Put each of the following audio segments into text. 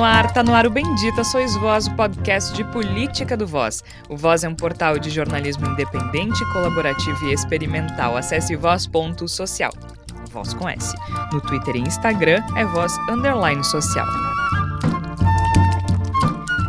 no ar, tá no ar o Bendita Sois Voz, o podcast de política do Voz. O Voz é um portal de jornalismo independente, colaborativo e experimental. Acesse voz.social. Voz com S. No Twitter e Instagram é voz underline social.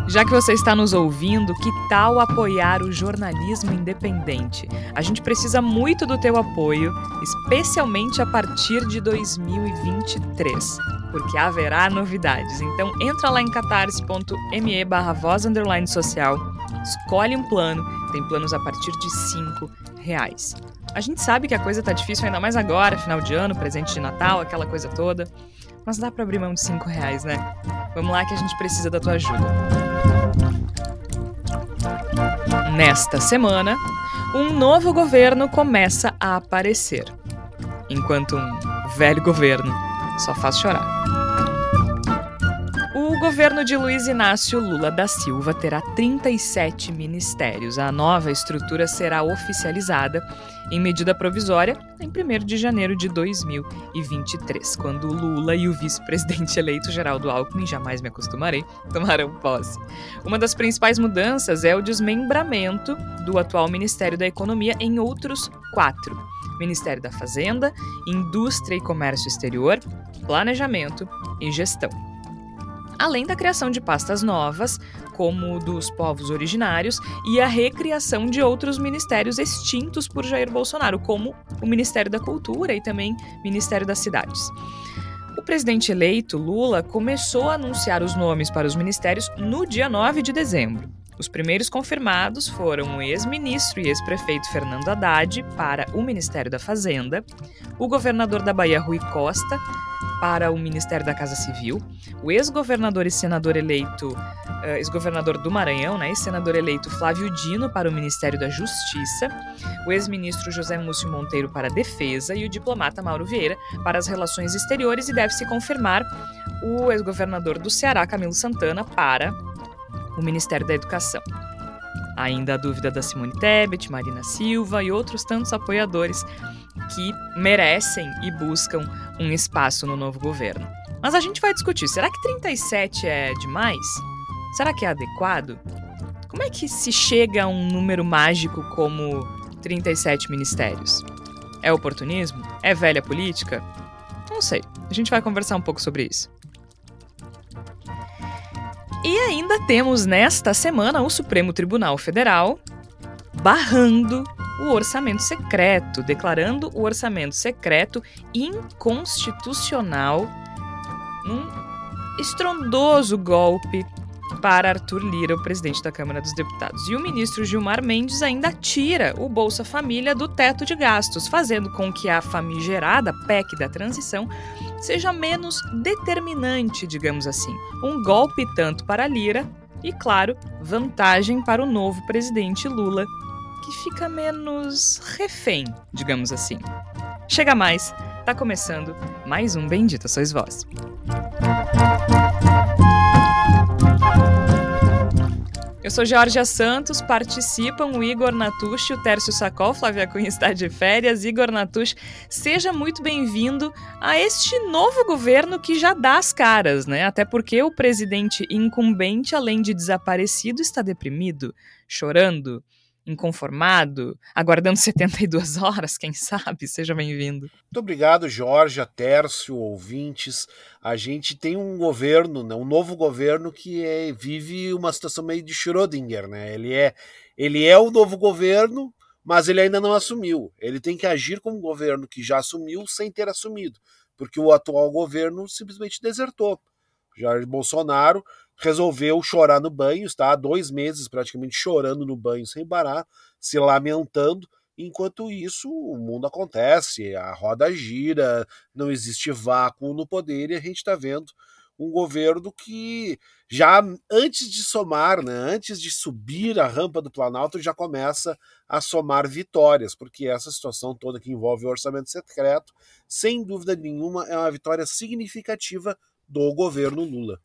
Já que você está nos ouvindo, que tal apoiar o jornalismo independente? A gente precisa muito do teu apoio, especialmente a partir de 2023, porque haverá novidades. Então entra lá em catarse.me barra voz social, escolhe um plano, tem planos a partir de 5 reais. A gente sabe que a coisa tá difícil ainda mais agora, final de ano, presente de Natal, aquela coisa toda. Mas dá para abrir mão de 5 reais, né? Vamos lá que a gente precisa da tua ajuda. Nesta semana, um novo governo começa a aparecer, enquanto um velho governo só faz chorar. O governo de Luiz Inácio Lula da Silva terá 37 ministérios. A nova estrutura será oficializada em medida provisória em 1 de janeiro de 2023, quando Lula e o vice-presidente eleito Geraldo Alckmin, jamais me acostumarei, tomarão posse. Uma das principais mudanças é o desmembramento do atual Ministério da Economia em outros quatro. Ministério da Fazenda, Indústria e Comércio Exterior, Planejamento e Gestão além da criação de pastas novas, como dos povos originários, e a recriação de outros ministérios extintos por Jair Bolsonaro, como o Ministério da Cultura e também Ministério das Cidades. O presidente eleito, Lula, começou a anunciar os nomes para os ministérios no dia 9 de dezembro. Os primeiros confirmados foram o ex-ministro e ex-prefeito Fernando Haddad para o Ministério da Fazenda, o governador da Bahia Rui Costa para o Ministério da Casa Civil, o ex-governador e senador eleito, uh, ex-governador do Maranhão, né, e senador eleito Flávio Dino para o Ministério da Justiça, o ex-ministro José Múcio Monteiro para a Defesa e o diplomata Mauro Vieira para as Relações Exteriores e deve-se confirmar o ex-governador do Ceará, Camilo Santana, para o Ministério da Educação. Ainda a dúvida da Simone Tebet, Marina Silva e outros tantos apoiadores que merecem e buscam um espaço no novo governo. Mas a gente vai discutir: será que 37 é demais? Será que é adequado? Como é que se chega a um número mágico como 37 ministérios? É oportunismo? É velha política? Não sei. A gente vai conversar um pouco sobre isso. E ainda temos nesta semana o Supremo Tribunal Federal barrando o orçamento secreto, declarando o orçamento secreto inconstitucional num estrondoso golpe para Arthur Lira, o presidente da Câmara dos Deputados. E o ministro Gilmar Mendes ainda tira o Bolsa Família do teto de gastos, fazendo com que a famigerada PEC da transição seja menos determinante, digamos assim. Um golpe tanto para Lira e, claro, vantagem para o novo presidente Lula, que fica menos refém, digamos assim. Chega mais, tá começando mais um Bendita Sois Vós. Eu sou Georgia Santos, participam o Igor Natucci, o Tércio Sacol, Flávia Cunha está de férias. Igor Natucci, seja muito bem-vindo a este novo governo que já dá as caras, né? Até porque o presidente incumbente, além de desaparecido, está deprimido, chorando, inconformado, aguardando 72 horas, quem sabe? Seja bem-vindo. Muito obrigado, Jorge, Tércio, ouvintes. A gente tem um governo, né, um novo governo que é, vive uma situação meio de Schrödinger, né? Ele é, ele é o novo governo, mas ele ainda não assumiu. Ele tem que agir como um governo que já assumiu sem ter assumido, porque o atual governo simplesmente desertou. Jair Bolsonaro resolveu chorar no banho, está há dois meses praticamente chorando no banho sem parar, se lamentando. Enquanto isso, o mundo acontece, a roda gira, não existe vácuo no poder e a gente está vendo um governo que já antes de somar, né, antes de subir a rampa do Planalto, já começa a somar vitórias, porque essa situação toda que envolve o orçamento secreto, sem dúvida nenhuma, é uma vitória significativa do governo Lula.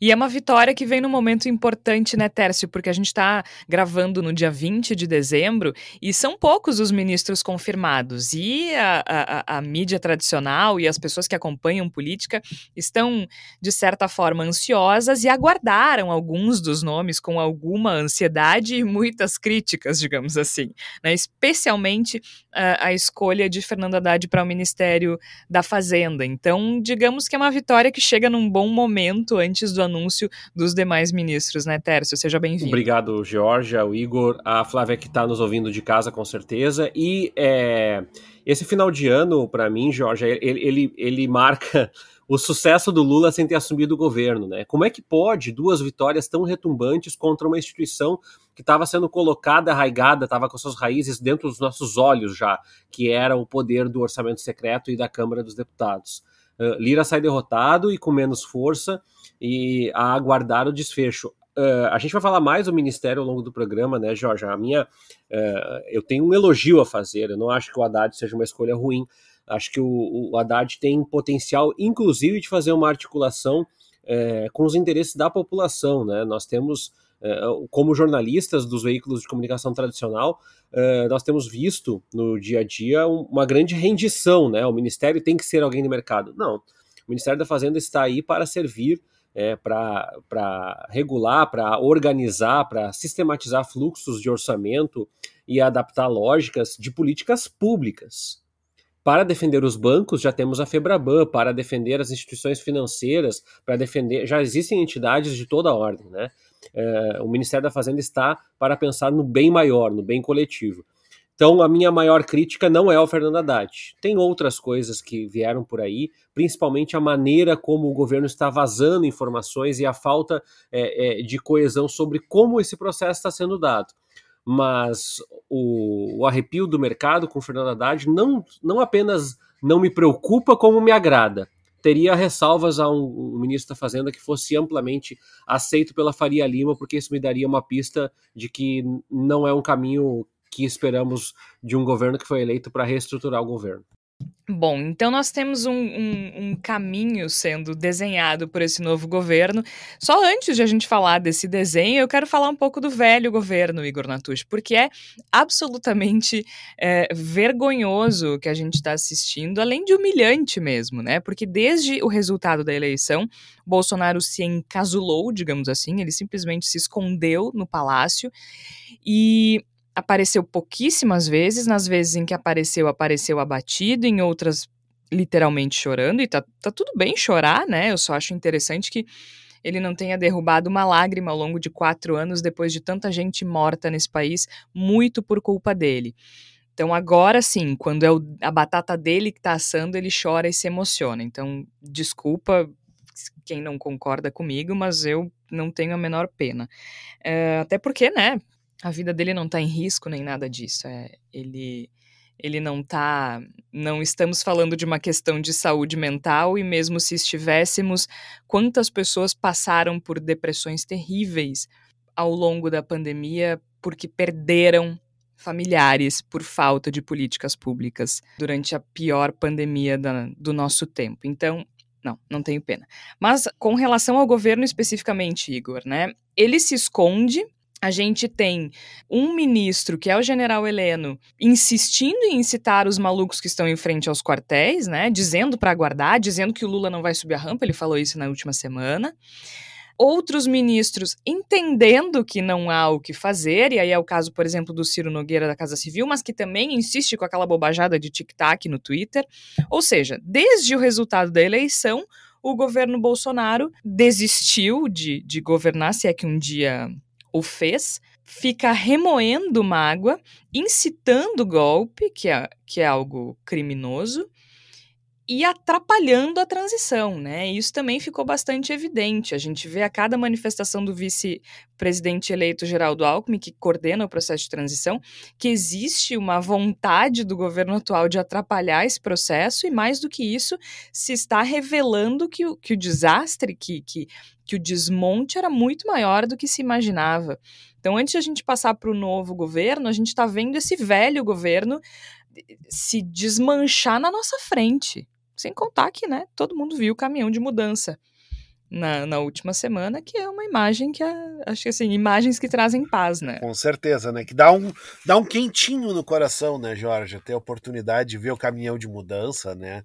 E é uma vitória que vem num momento importante, né, Tércio? Porque a gente está gravando no dia 20 de dezembro e são poucos os ministros confirmados. E a, a, a, mídia tradicional e as pessoas que acompanham política estão, de certa forma, ansiosas e aguardaram alguns dos nomes com alguma ansiedade e muitas críticas, digamos assim. Né? Especialmente a, a escolha de Fernando Haddad para o Ministério da Fazenda. Então, digamos que é uma vitória que chega num bom momento antes antes do anúncio dos demais ministros, né, Tércio? Seja bem-vindo. Obrigado, Georgia, o Igor, a Flávia que está nos ouvindo de casa, com certeza. E é, esse final de ano, para mim, Georgia, ele, ele, ele marca o sucesso do Lula sem ter assumido o governo, né? Como é que pode duas vitórias tão retumbantes contra uma instituição que estava sendo colocada, arraigada, estava com suas raízes dentro dos nossos olhos já, que era o poder do orçamento secreto e da Câmara dos Deputados? Uh, Lira sai derrotado e com menos força, e a aguardar o desfecho. Uh, a gente vai falar mais do Ministério ao longo do programa, né, Jorge? A minha, uh, eu tenho um elogio a fazer. Eu não acho que o Haddad seja uma escolha ruim. Acho que o, o Haddad tem potencial, inclusive, de fazer uma articulação uh, com os interesses da população, né? Nós temos como jornalistas dos veículos de comunicação tradicional, nós temos visto no dia a dia uma grande rendição, né? O Ministério tem que ser alguém do mercado. Não, o Ministério da Fazenda está aí para servir é, para regular, para organizar, para sistematizar fluxos de orçamento e adaptar lógicas de políticas públicas. Para defender os bancos, já temos a Febraban, para defender as instituições financeiras, para defender. Já existem entidades de toda ordem, né? É, o Ministério da Fazenda está para pensar no bem maior, no bem coletivo. Então, a minha maior crítica não é ao Fernando Haddad. Tem outras coisas que vieram por aí, principalmente a maneira como o governo está vazando informações e a falta é, é, de coesão sobre como esse processo está sendo dado. Mas o, o arrepio do mercado com o Fernando Haddad não, não apenas não me preocupa, como me agrada teria ressalvas a um, um, ministro da Fazenda que fosse amplamente aceito pela Faria Lima, porque isso me daria uma pista de que não é um caminho que esperamos de um governo que foi eleito para reestruturar o governo. Bom, então nós temos um, um, um, caminho sendo desenhado por esse novo governo. Só antes de a gente falar desse desenho, eu quero falar um pouco do velho governo, Igor Natush, porque é absolutamente é, vergonhoso o que a gente está assistindo, além de humilhante mesmo, né? Porque desde o resultado da eleição, Bolsonaro se encasulou, digamos assim, ele simplesmente se escondeu no palácio e apareceu pouquíssimas vezes, nas vezes em que apareceu, apareceu abatido, em outras literalmente chorando, e tá, tá tudo bem chorar, né? Eu só acho interessante que ele não tenha derrubado uma lágrima ao longo de quatro anos depois de tanta gente morta nesse país, muito por culpa dele. Então agora sim, quando é o, a batata dele que tá assando, ele chora e se emociona. Então, desculpa quem não concorda comigo, mas eu não tenho a menor pena. É, até porque, né, a vida dele não está em risco nem nada disso. É, ele ele não tá, não estamos falando de uma questão de saúde mental e mesmo se estivéssemos, quantas pessoas passaram por depressões terríveis ao longo da pandemia porque perderam familiares por falta de políticas públicas durante a pior pandemia da, do nosso tempo. Então, não, não tenho pena. Mas com relação ao governo especificamente, Igor, né? Ele se esconde a gente tem um ministro, que é o general Heleno, insistindo em incitar os malucos que estão em frente aos quartéis, né? Dizendo para aguardar, dizendo que o Lula não vai subir a rampa, ele falou isso na última semana. Outros ministros entendendo que não há o que fazer, e aí é o caso, por exemplo, do Ciro Nogueira da Casa Civil, mas que também insiste com aquela bobajada de tic-tac no Twitter. Ou seja, desde o resultado da eleição, o governo Bolsonaro desistiu de, de governar, se é que um dia o fez, fica remoendo mágoa, incitando golpe, que é, que é algo criminoso, e atrapalhando a transição, né? Isso também ficou bastante evidente. A gente vê a cada manifestação do vice-presidente eleito Geraldo Alckmin, que coordena o processo de transição, que existe uma vontade do governo atual de atrapalhar esse processo, e mais do que isso, se está revelando que o, que o desastre, que, que, que o desmonte era muito maior do que se imaginava. Então, antes de a gente passar para o novo governo, a gente está vendo esse velho governo se desmanchar na nossa frente. Sem contar que, né, todo mundo viu o caminhão de mudança. na, na última semana, que é uma imagem que, é, acho que assim, imagens que trazem paz, né? Com certeza, né? Que dá um, dá um quentinho no coração, né, Jorge? Ter a oportunidade de ver o caminhão de mudança, né?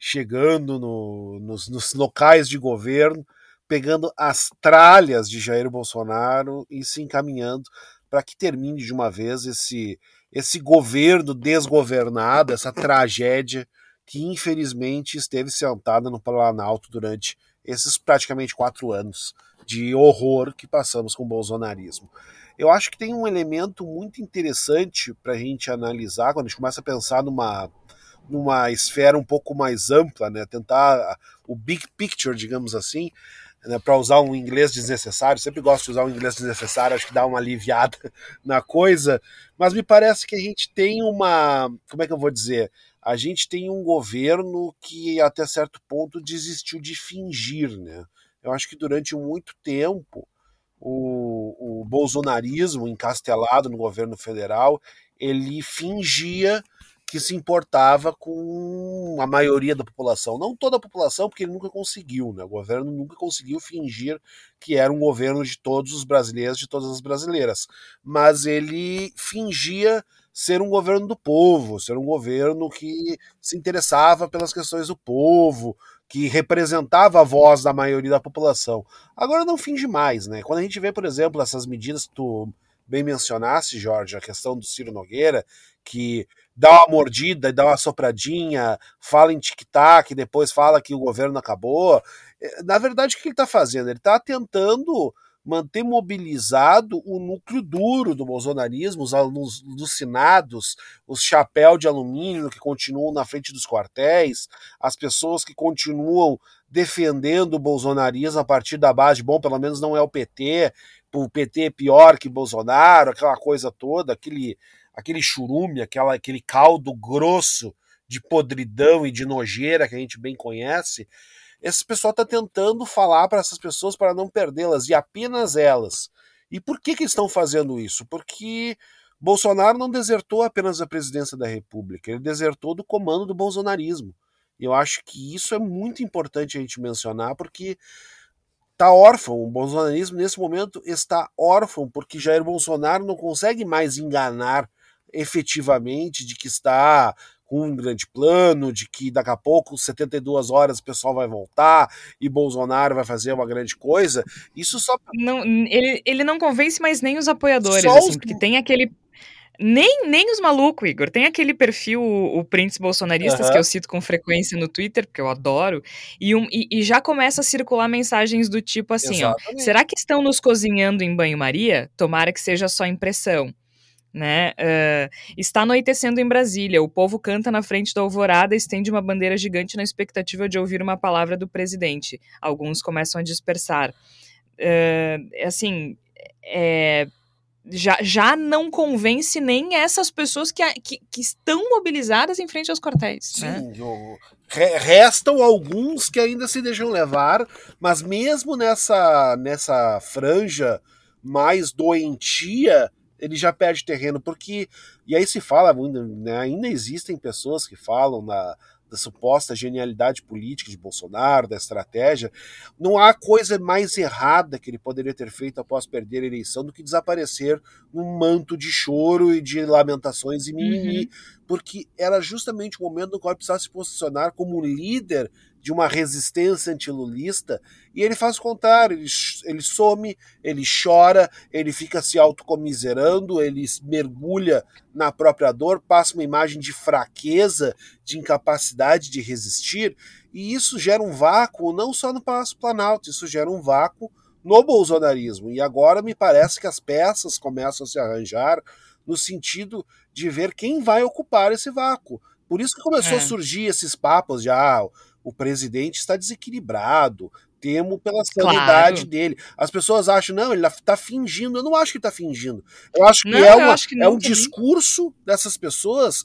Chegando no, nos, nos locais de governo, pegando as tralhas de Jair Bolsonaro e se encaminhando para que termine de uma vez esse, esse governo desgovernado, essa tragédia que infelizmente esteve sentada no Planalto durante esses praticamente quatro anos de horror que passamos com o bolsonarismo. Eu acho que tem um elemento muito interessante para a gente analisar quando a gente começa a pensar numa, numa esfera um pouco mais ampla, né? tentar o big picture, digamos assim, né? para usar um inglês desnecessário. Sempre gosto de usar um inglês desnecessário, acho que dá uma aliviada na coisa, mas me parece que a gente tem uma. Como é que eu vou dizer? a gente tem um governo que até certo ponto desistiu de fingir, né? Eu acho que durante muito tempo o, o bolsonarismo encastelado no governo federal ele fingia que se importava com a maioria da população. Não toda a população, porque ele nunca conseguiu, né? O governo nunca conseguiu fingir que era um governo de todos os brasileiros, de todas as brasileiras. Mas ele fingia ser um governo do povo, ser um governo que se interessava pelas questões do povo, que representava a voz da maioria da população. Agora não finge mais, né? Quando a gente vê, por exemplo, essas medidas que tu bem mencionasse, Jorge, a questão do Ciro Nogueira, que dá uma mordida e dá uma sopradinha, fala em tic-tac, depois fala que o governo acabou. É, na verdade, o que ele está fazendo? Ele está tentando manter mobilizado o núcleo duro do bolsonarismo, os alucinados, os chapéu de alumínio que continuam na frente dos quartéis, as pessoas que continuam defendendo o bolsonarismo a partir da base, bom, pelo menos não é o PT, o PT é pior que Bolsonaro, aquela coisa toda, aquele, aquele churume, aquela, aquele caldo grosso de podridão e de nojeira que a gente bem conhece, esse pessoal está tentando falar para essas pessoas para não perdê-las, e apenas elas. E por que, que estão fazendo isso? Porque Bolsonaro não desertou apenas da presidência da República, ele desertou do comando do bolsonarismo. E eu acho que isso é muito importante a gente mencionar, porque está órfão. O bolsonarismo, nesse momento, está órfão, porque Jair Bolsonaro não consegue mais enganar efetivamente de que está com um grande plano, de que daqui a pouco, 72 horas, o pessoal vai voltar e Bolsonaro vai fazer uma grande coisa. Isso só. Não, ele, ele não convence mais nem os apoiadores, assim, os... porque tem aquele. Nem, nem os malucos, Igor. Tem aquele perfil, o, o Prince Bolsonaristas, uhum. que eu cito com frequência no Twitter, porque eu adoro, e, um, e, e já começa a circular mensagens do tipo assim: ó, será que estão nos cozinhando em banho-maria? Tomara que seja só impressão né? Uh, está anoitecendo em Brasília. O povo canta na frente da alvorada, estende uma bandeira gigante na expectativa de ouvir uma palavra do presidente. Alguns começam a dispersar. Uh, assim, é, já, já não convence nem essas pessoas que, que, que estão mobilizadas em frente aos quartéis. Sim, né? restam alguns que ainda se deixam levar, mas mesmo nessa, nessa franja mais doentia ele já perde terreno, porque. E aí se fala, né, ainda existem pessoas que falam na, da suposta genialidade política de Bolsonaro, da estratégia. Não há coisa mais errada que ele poderia ter feito após perder a eleição do que desaparecer num manto de choro e de lamentações e mimimi, uhum. porque era justamente o momento no qual ele precisava se posicionar como líder de uma resistência antilulista, e ele faz o contrário, ele, ele some, ele chora, ele fica se autocomiserando, ele mergulha na própria dor, passa uma imagem de fraqueza, de incapacidade de resistir, e isso gera um vácuo não só no Palácio Planalto, isso gera um vácuo no bolsonarismo. E agora me parece que as peças começam a se arranjar no sentido de ver quem vai ocupar esse vácuo. Por isso que começou é. a surgir esses papos de ah, o presidente está desequilibrado, temo pela sanidade claro. dele. As pessoas acham, não, ele está fingindo. Eu não acho que está fingindo. Eu acho que não, é, uma, que é um discurso dessas pessoas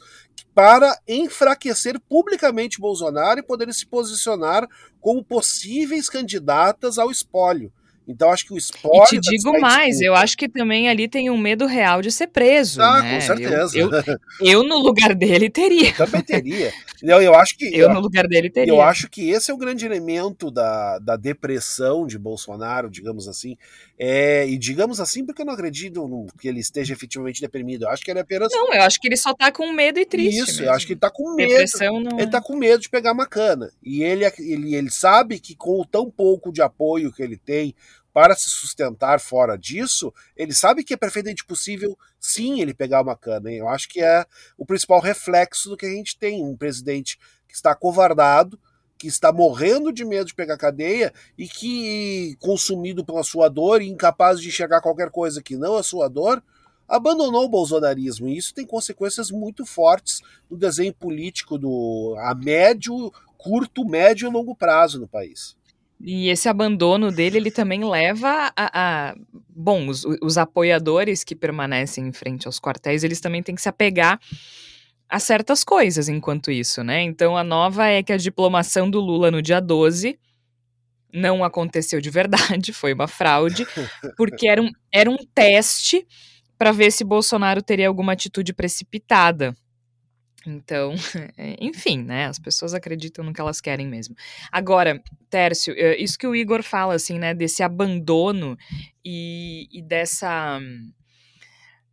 para enfraquecer publicamente Bolsonaro e poderem se posicionar como possíveis candidatas ao espólio. Então acho que o esporte. E te digo mais, eu acho que também ali tem um medo real de ser preso. Ah, né? com certeza. Eu, eu, eu, no lugar dele teria. Também teria. Eu, eu acho que. Eu, eu, no lugar dele teria. Eu acho que esse é o grande elemento da, da depressão de Bolsonaro, digamos assim. É, e digamos assim, porque eu não acredito no, que ele esteja efetivamente deprimido. Eu acho que ele é apenas. Não, eu acho que ele só tá com medo e triste. Isso, mesmo. eu acho que ele tá com medo. Depressão não... Ele tá com medo de pegar uma cana. E ele, ele, ele sabe que com o tão pouco de apoio que ele tem para se sustentar fora disso, ele sabe que é perfeitamente possível, sim, ele pegar uma cana. Eu acho que é o principal reflexo do que a gente tem. Um presidente que está covardado, que está morrendo de medo de pegar cadeia e que, consumido pela sua dor e incapaz de enxergar qualquer coisa que não a sua dor, abandonou o bolsonarismo. E isso tem consequências muito fortes no desenho político do a médio, curto, médio e longo prazo no país. E esse abandono dele, ele também leva a. a bom, os, os, apoiadores que permanecem em frente aos quartéis, eles também têm que se apegar a certas coisas enquanto isso, né? Então a nova é que a diplomação do Lula no dia 12 não aconteceu de verdade, foi uma fraude, porque era um, era um teste para ver se Bolsonaro teria alguma atitude precipitada. Então, enfim, né? As pessoas acreditam no que elas querem mesmo. Agora, Tércio, eh, isso que o Igor fala, assim, né? Desse abandono e, e dessa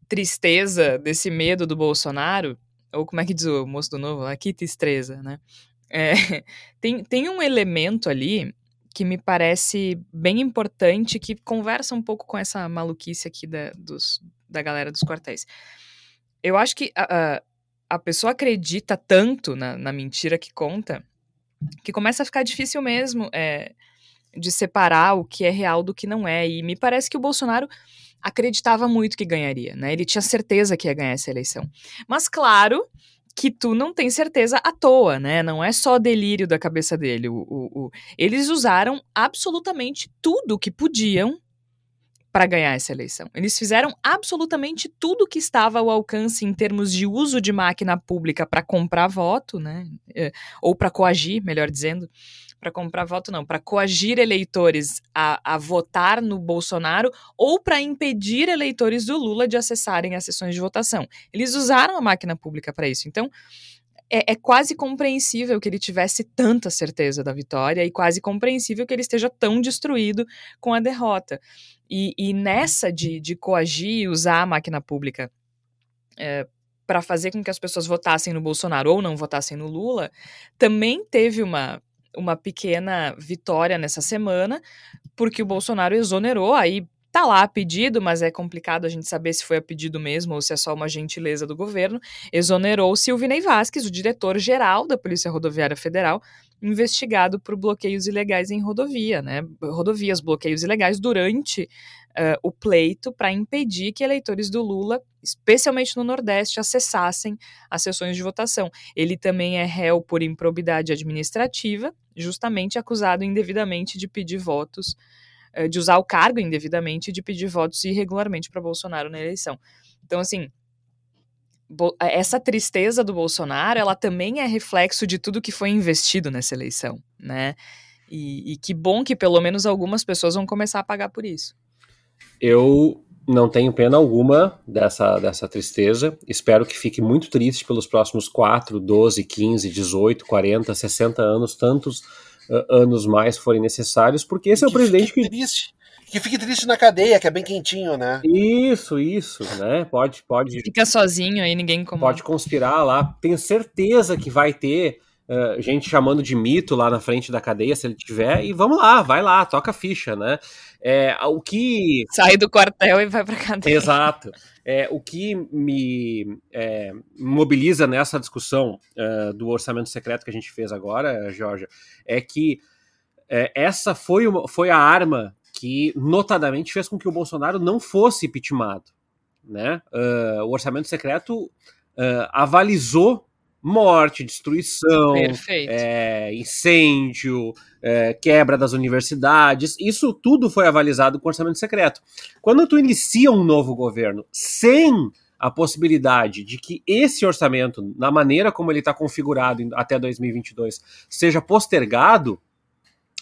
tristeza, desse medo do Bolsonaro, ou como é que diz o moço do novo? Aqui tristeza, né? É, tem, tem um elemento ali que me parece bem importante, que conversa um pouco com essa maluquice aqui da, dos, da galera dos quartéis. Eu acho que uh, a pessoa acredita tanto na, na, mentira que conta que começa a ficar difícil mesmo é, de separar o que é real do que não é. E me parece que o Bolsonaro acreditava muito que ganharia, né? Ele tinha certeza que ia ganhar essa eleição. Mas claro que tu não tem certeza à toa, né? Não é só delírio da cabeça dele. O, o, o... Eles usaram absolutamente tudo que podiam para ganhar essa eleição. Eles fizeram absolutamente tudo que estava ao alcance em termos de uso de máquina pública para comprar voto, né? É, ou para coagir, melhor dizendo. Para comprar voto, não, para coagir eleitores a, a votar no Bolsonaro ou para impedir eleitores do Lula de acessarem as sessões de votação. Eles usaram a máquina pública para isso. Então, é, é, quase compreensível que ele tivesse tanta certeza da vitória e quase compreensível que ele esteja tão destruído com a derrota. E, e nessa de, de coagir e usar a máquina pública é, para fazer com que as pessoas votassem no Bolsonaro ou não votassem no Lula, também teve uma, uma pequena vitória nessa semana, porque o Bolsonaro exonerou, aí tá lá a pedido, mas é complicado a gente saber se foi a pedido mesmo ou se é só uma gentileza do governo, exonerou Silvinei Vasquez, o diretor-geral da Polícia Rodoviária Federal, investigado por bloqueios ilegais em rodovia, né? Rodovias, bloqueios ilegais durante uh, o pleito para impedir que eleitores do Lula, especialmente no Nordeste, acessassem as sessões de votação. Ele também é réu por improbidade administrativa, justamente acusado indevidamente de pedir votos, de usar o cargo indevidamente de pedir votos irregularmente para Bolsonaro na eleição. Então, assim, essa tristeza do Bolsonaro, ela também é reflexo de tudo que foi investido nessa eleição, né? E, e, que bom que pelo menos algumas pessoas vão começar a pagar por isso. Eu não tenho pena alguma dessa, dessa tristeza. Espero que fique muito triste pelos próximos 4, 12, 15, 18, 40, 60 anos, tantos anos mais forem necessários, porque esse é o presidente que. Triste que fique triste na cadeia, que é bem quentinho, né? Isso, isso, né? Pode, pode. Fica sozinho aí, ninguém incomoda. Pode conspirar lá. Tenho certeza que vai ter uh, gente chamando de mito lá na frente da cadeia, se ele tiver. E vamos lá, vai lá, toca a ficha, né? É, o que. Sai do quartel e vai pra cadeia. Exato. É, o que me é, mobiliza nessa discussão uh, do orçamento secreto que a gente fez agora, Georgia, é que é, essa foi, uma, foi a arma que notadamente fez com que o Bolsonaro não fosse impeachmentado. Né? Uh, o orçamento secreto uh, avalizou morte, destruição, é, incêndio, é, quebra das universidades. Isso tudo foi avalizado com orçamento secreto. Quando tu inicia um novo governo sem a possibilidade de que esse orçamento, na maneira como ele está configurado até 2022, seja postergado,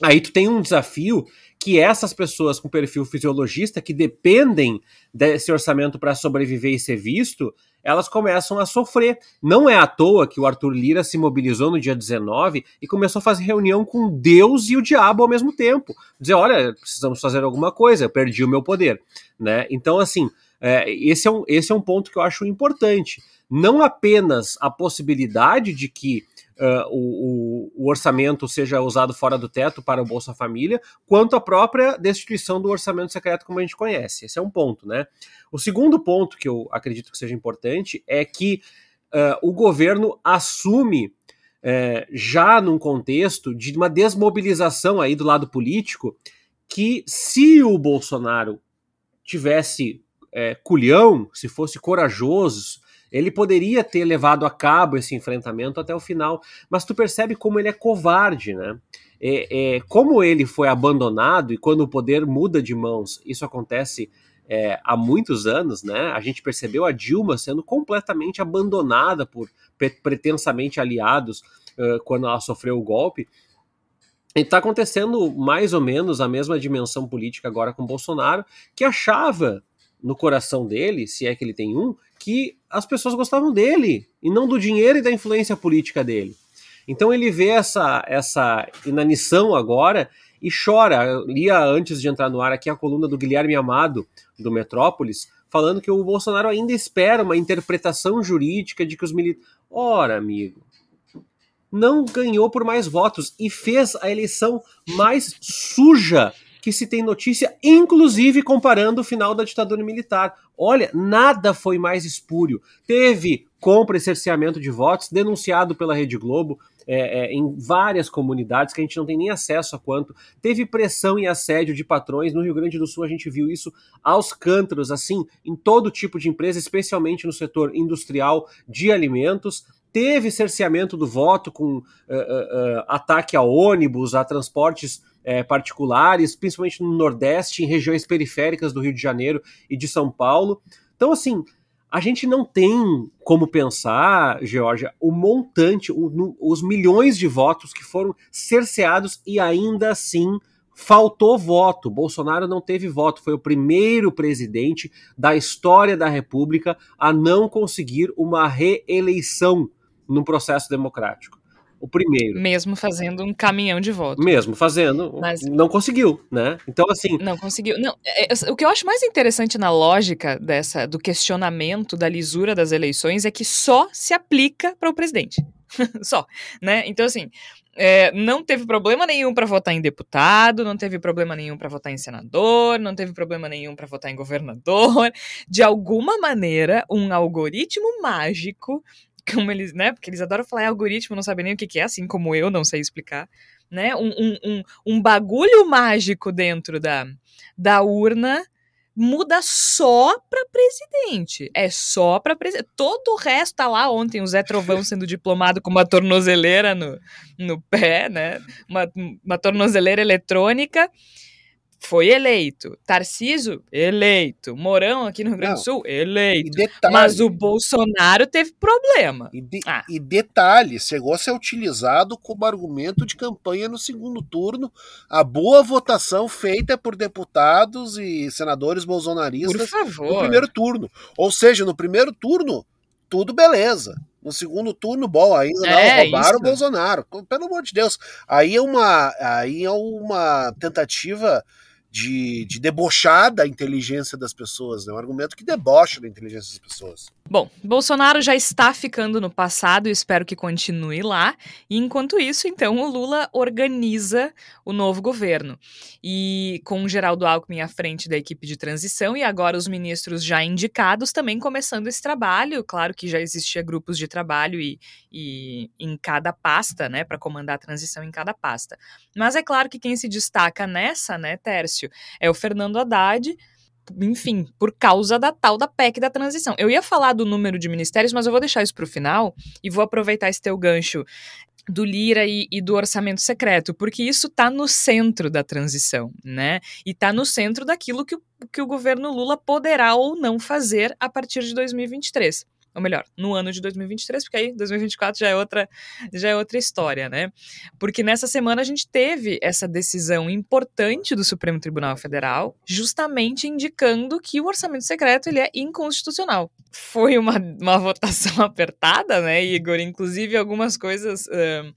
Aí tu tem um desafio que essas pessoas com perfil fisiologista que dependem desse orçamento para sobreviver e ser visto, elas começam a sofrer. Não é à toa que o Arthur Lira se mobilizou no dia 19 e começou a fazer reunião com Deus e o diabo ao mesmo tempo. Dizer, olha, precisamos fazer alguma coisa, eu perdi o meu poder. Né? Então, assim, é, esse, é um, esse é um ponto que eu acho importante. Não apenas a possibilidade de que uh, o, o, orçamento seja usado fora do teto para o Bolsa Família, quanto a própria destituição do orçamento secreto como a gente conhece. Esse é um ponto, né? O segundo ponto que eu acredito que seja importante é que uh, o governo assume já num contexto de uma desmobilização aí do lado político que se o Bolsonaro tivesse é, culhão, se fosse corajoso, ele poderia ter levado a cabo esse enfrentamento até o final, mas tu percebe como ele é covarde, né? É, é, como ele foi abandonado e quando o poder muda de mãos, isso acontece é, há muitos anos, né? A gente percebeu a Dilma sendo completamente abandonada por pretensamente aliados uh, quando ela sofreu o golpe. E está acontecendo mais ou menos a mesma dimensão política agora com Bolsonaro, que achava no coração dele, se é que ele tem um, que as pessoas gostavam dele e não do dinheiro e da influência política dele. Então ele vê essa, essa inanição agora e chora. Eu lia antes de entrar no ar aqui a coluna do Guilherme Amado, do Metrópolis, falando que o Bolsonaro ainda espera uma interpretação jurídica de que os militares. Ora, amigo, não ganhou por mais votos e fez a eleição mais suja que se tem notícia, inclusive comparando o final da ditadura militar. Olha, nada foi mais espúrio. Teve compra e cerceamento de votos denunciado pela Rede Globo. É, é, em várias comunidades que a gente não tem nem acesso a quanto. Teve pressão e assédio de patrões. No Rio Grande do Sul a gente viu isso aos cântaros, assim, em todo tipo de empresa, especialmente no setor industrial de alimentos teve cerceamento do voto com uh, uh, uh, ataque a ônibus, a transportes particulares, principalmente no Nordeste, em regiões periféricas do Rio de Janeiro e de São Paulo. Então, assim, a gente não tem como pensar, Georgia, o montante, o, no, os milhões de votos que foram cerceados e ainda assim faltou voto. Bolsonaro não teve voto. Foi o primeiro presidente da história da República a não conseguir uma reeleição num processo democrático o primeiro. Mesmo fazendo um caminhão de votos. Mesmo fazendo, Mas... não conseguiu, né? Então assim, não conseguiu. Não, é, é, o que eu acho mais interessante na lógica dessa do questionamento da lisura das eleições é que só se aplica para o presidente. só, né? Então assim, é, não teve problema nenhum para votar em deputado, não teve problema nenhum para votar em senador, não teve problema nenhum para votar em governador. De alguma maneira, um algoritmo mágico como eles, né? Porque eles adoram falar em algoritmo, não sabem nem o que, que é, assim como eu não sei explicar, né? Um, um, um, um bagulho mágico dentro da, da urna muda só para presidente. É só para presidente. Todo o resto tá lá ontem, o Zé Trovão sendo diplomado com uma tornozeleira no, no pé, né? Uma, uma tornozeleira eletrônica foi eleito. Tarciso, eleito. Morão aqui no Rio Grande do Sul, eleito. Detalhe, Mas o Bolsonaro teve problema. E, de, ah. e, detalhe, chegou a ser utilizado como argumento de campanha no segundo turno a boa votação feita por deputados e senadores bolsonaristas no primeiro turno. Ou seja, no primeiro turno, tudo beleza. No segundo turno, bom, ainda é, não roubaram isso. o Bolsonaro. Pelo amor de Deus. Aí é uma, aí é uma tentativa de, de debochar da inteligência das pessoas, né? um argumento que debocha da inteligência das pessoas. Bom, Bolsonaro já está ficando no passado espero que continue lá. E enquanto isso, então, o Lula organiza o novo governo. E com o Geraldo Alckmin à frente da equipe de transição e agora os ministros já indicados também começando esse trabalho. Claro que já existia grupos de trabalho e, e em cada pasta, né, para comandar a transição em cada pasta. Mas é claro que quem se destaca nessa, né, Tércio, é o Fernando Haddad enfim, por causa da tal da PEC da transição. Eu ia falar do número de ministérios, mas eu vou deixar isso para o final e vou aproveitar esse teu gancho do Lira e, e, do orçamento secreto, porque isso está no centro da transição, né? E está no centro daquilo que, que o governo Lula poderá ou não fazer a partir de 2023. Ou melhor, no ano de 2023, porque aí 2024 já é outra, já é outra história, né? Porque nessa semana a gente teve essa decisão importante do Supremo Tribunal Federal, justamente indicando que o orçamento secreto ele é inconstitucional. Foi uma, uma votação apertada, né, Igor? Inclusive algumas coisas, uh,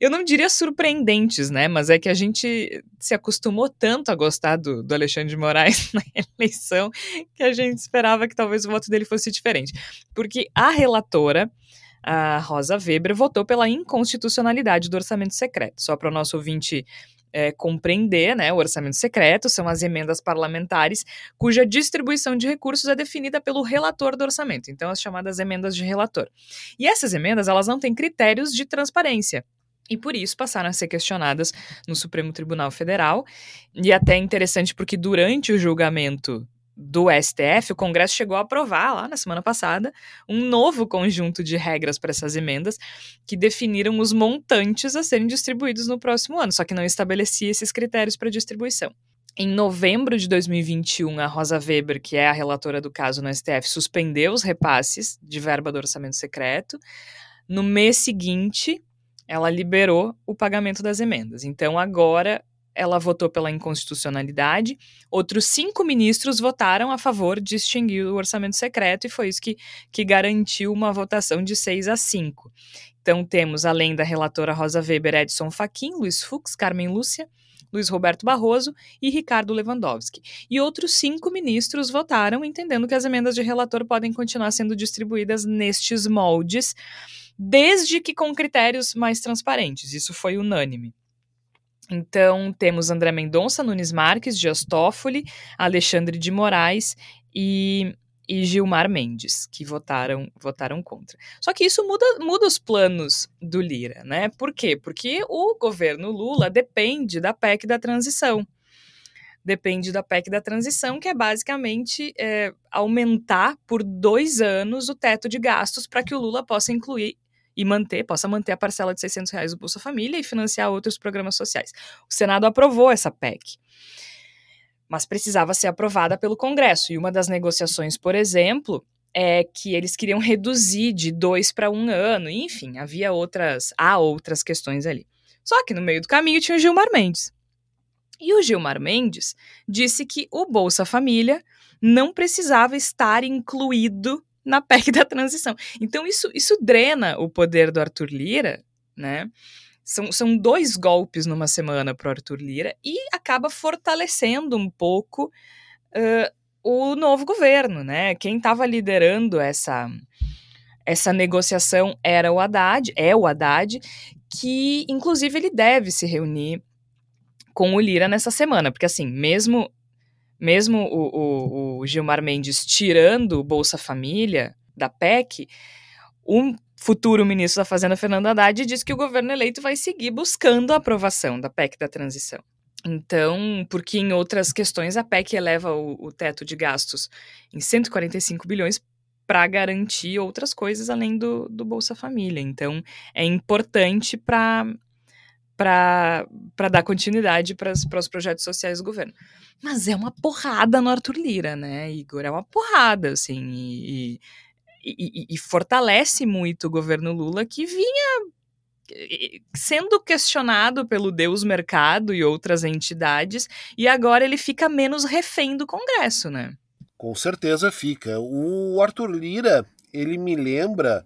eu não diria surpreendentes, né? Mas é que a gente se acostumou tanto a gostar do, do Alexandre de Moraes na eleição que a gente esperava que talvez o voto dele fosse diferente. Porque a relatora, a Rosa Weber, votou pela inconstitucionalidade do orçamento secreto. Só para o nosso ouvinte é, compreender, né, o orçamento secreto são as emendas parlamentares cuja distribuição de recursos é definida pelo relator do orçamento, então as chamadas emendas de relator. E essas emendas, elas não têm critérios de transparência, e por isso passaram a ser questionadas no Supremo Tribunal Federal. E até interessante porque durante o julgamento do STF, o Congresso chegou a aprovar lá na semana passada um novo conjunto de regras para essas emendas que definiram os montantes a serem distribuídos no próximo ano, só que não estabelecia esses critérios para distribuição. Em novembro de 2021, a Rosa Weber, que é a relatora do caso no STF, suspendeu os repasses de verba do orçamento secreto. No mês seguinte, ela liberou o pagamento das emendas. Então, agora ela votou pela inconstitucionalidade. Outros cinco ministros votaram a favor de extinguir o orçamento secreto, e foi isso que, que garantiu uma votação de 6 a 5. Então, temos, além da relatora Rosa Weber, Edson Fachin, Luiz Fux, Carmen Lúcia, Luiz Roberto Barroso e Ricardo Lewandowski. E outros cinco ministros votaram, entendendo que as emendas de relator podem continuar sendo distribuídas nestes moldes desde que com critérios mais transparentes. Isso foi unânime. Então, temos André Mendonça, Nunes Marques, Dias Toffoli, Alexandre de Moraes e, e, Gilmar Mendes, que votaram, votaram contra. Só que isso muda, muda os planos do Lira, né? Por quê? Porque o governo Lula depende da PEC da transição. Depende da PEC da transição, que é basicamente é, aumentar por dois anos o teto de gastos para que o Lula possa incluir e manter, possa manter a parcela de 600 reais do Bolsa Família e financiar outros programas sociais. O Senado aprovou essa PEC, mas precisava ser aprovada pelo Congresso. E uma das negociações, por exemplo, é que eles queriam reduzir de dois para um ano, enfim, havia outras, há outras questões ali. Só que no meio do caminho tinha o Gilmar Mendes. E o Gilmar Mendes disse que o Bolsa Família não precisava estar incluído na PEC da transição. Então, isso, isso drena o poder do Arthur Lira, né? São, são dois golpes numa semana para o Arthur Lira e acaba fortalecendo um pouco uh, o novo governo, né? Quem estava liderando essa, essa negociação era o Haddad, é o Haddad, que inclusive ele deve se reunir com o Lira nessa semana, porque assim, mesmo mesmo o, o, o Gilmar Mendes tirando o Bolsa Família da PEC, o futuro ministro da Fazenda, Fernando Haddad, disse que o governo eleito vai seguir buscando a aprovação da PEC da transição. Então, porque em outras questões a PEC eleva o, o teto de gastos em 145 bilhões para garantir outras coisas além do, do Bolsa Família. Então, é importante para dar continuidade para os projetos sociais do governo. Mas é uma porrada no Arthur Lira, né, Igor? É uma porrada, assim, e, e, e, fortalece muito o governo Lula, que vinha sendo questionado pelo Deus Mercado e outras entidades, e agora ele fica menos refém do Congresso, né? Com certeza fica. O Arthur Lira, ele me lembra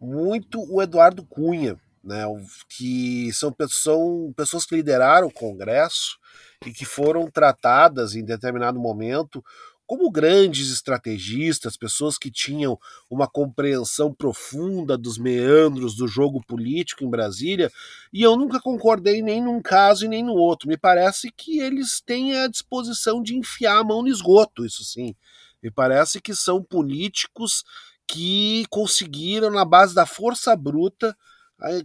muito o Eduardo Cunha, né, que são, são pessoas que lideraram o Congresso e que foram tratadas em determinado momento como grandes estrategistas, pessoas que tinham uma compreensão profunda dos meandros do jogo político em Brasília, e eu nunca concordei nem num caso e nem no outro. Me parece que eles têm a disposição de enfiar a mão no esgoto, isso sim. Me parece que são políticos que conseguiram, na base da força bruta,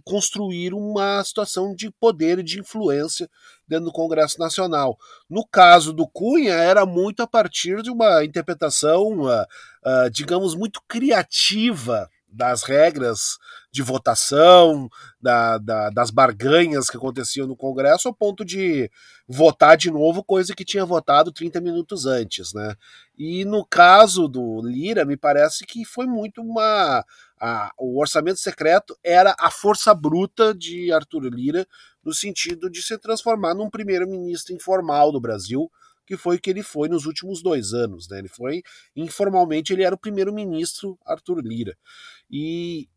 construir uma situação de poder e de influência dentro do Congresso Nacional. No caso do Cunha, era muito a partir de uma interpretação, uh, uh, digamos, muito criativa das regras de votação, da, da, das barganhas que aconteciam no Congresso, ao ponto de votar de novo coisa que tinha votado 30 minutos antes. Né? E no caso do Lira, me parece que foi muito uma. A, o orçamento secreto era a força bruta de Arthur Lira, no sentido de se transformar num primeiro-ministro informal do Brasil, que foi o que ele foi nos últimos dois anos. Né? Ele foi, informalmente, ele era o primeiro-ministro Arthur Lira. E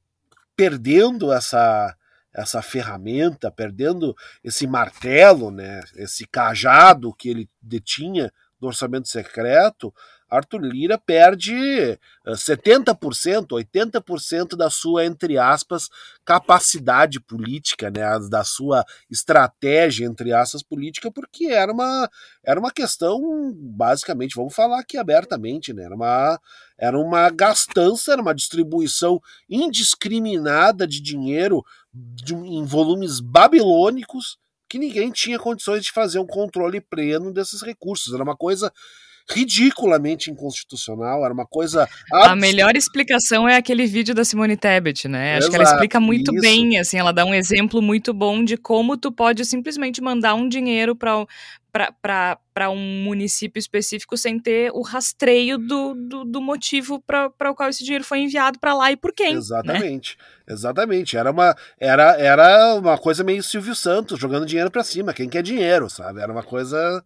perdendo essa essa ferramenta, perdendo esse martelo, né, esse cajado que ele detinha do orçamento secreto, Arthur Lira perde 70%, eh, 80% da sua, entre aspas, capacidade política, né, da sua estratégia, entre aspas, política, porque era uma, era uma questão, basicamente, vamos falar aqui abertamente, né, era uma, era uma gastança, era uma distribuição indiscriminada de dinheiro de, em volumes babilônicos que ninguém tinha condições de fazer um controle pleno desses recursos. Era uma coisa ridiculamente inconstitucional, era uma coisa. A melhor explicação é aquele vídeo da Simone Tebet, né? Acho que ela explica muito isso. bem, assim, ela dá um exemplo muito bom de como tu pode simplesmente mandar um dinheiro para para um município específico sem ter o rastreio do, do, do motivo para o qual esse dinheiro foi enviado para lá e por quem. Né? Exatamente, né? exatamente. Era uma, era, era uma coisa meio Silvio Santos jogando dinheiro para cima. Quem quer dinheiro, sabe? Era uma coisa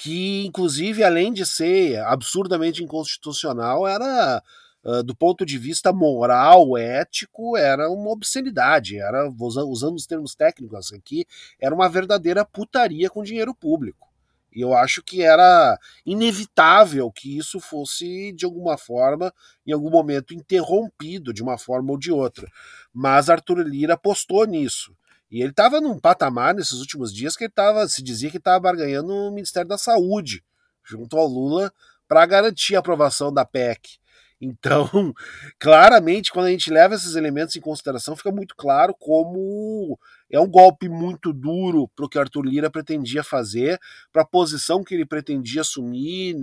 que, inclusive, além de ser absurdamente inconstitucional, era, uh, do ponto de vista moral, ético, era uma obscenidade. Era, usando os termos técnicos aqui, era uma verdadeira putaria com dinheiro público. E eu acho que era inevitável que isso fosse, de alguma forma, em algum momento, interrompido de uma forma ou de outra. Mas Arthur Lira apostou nisso. E ele estava num patamar nesses últimos dias que ele tava, se dizia que estava barganhando no Ministério da Saúde, junto ao Lula, para garantir a aprovação da PEC. Então, claramente, quando a gente leva esses elementos em consideração, fica muito claro como é um golpe muito duro para o que Arthur Lira pretendia fazer, para a posição que ele pretendia assumir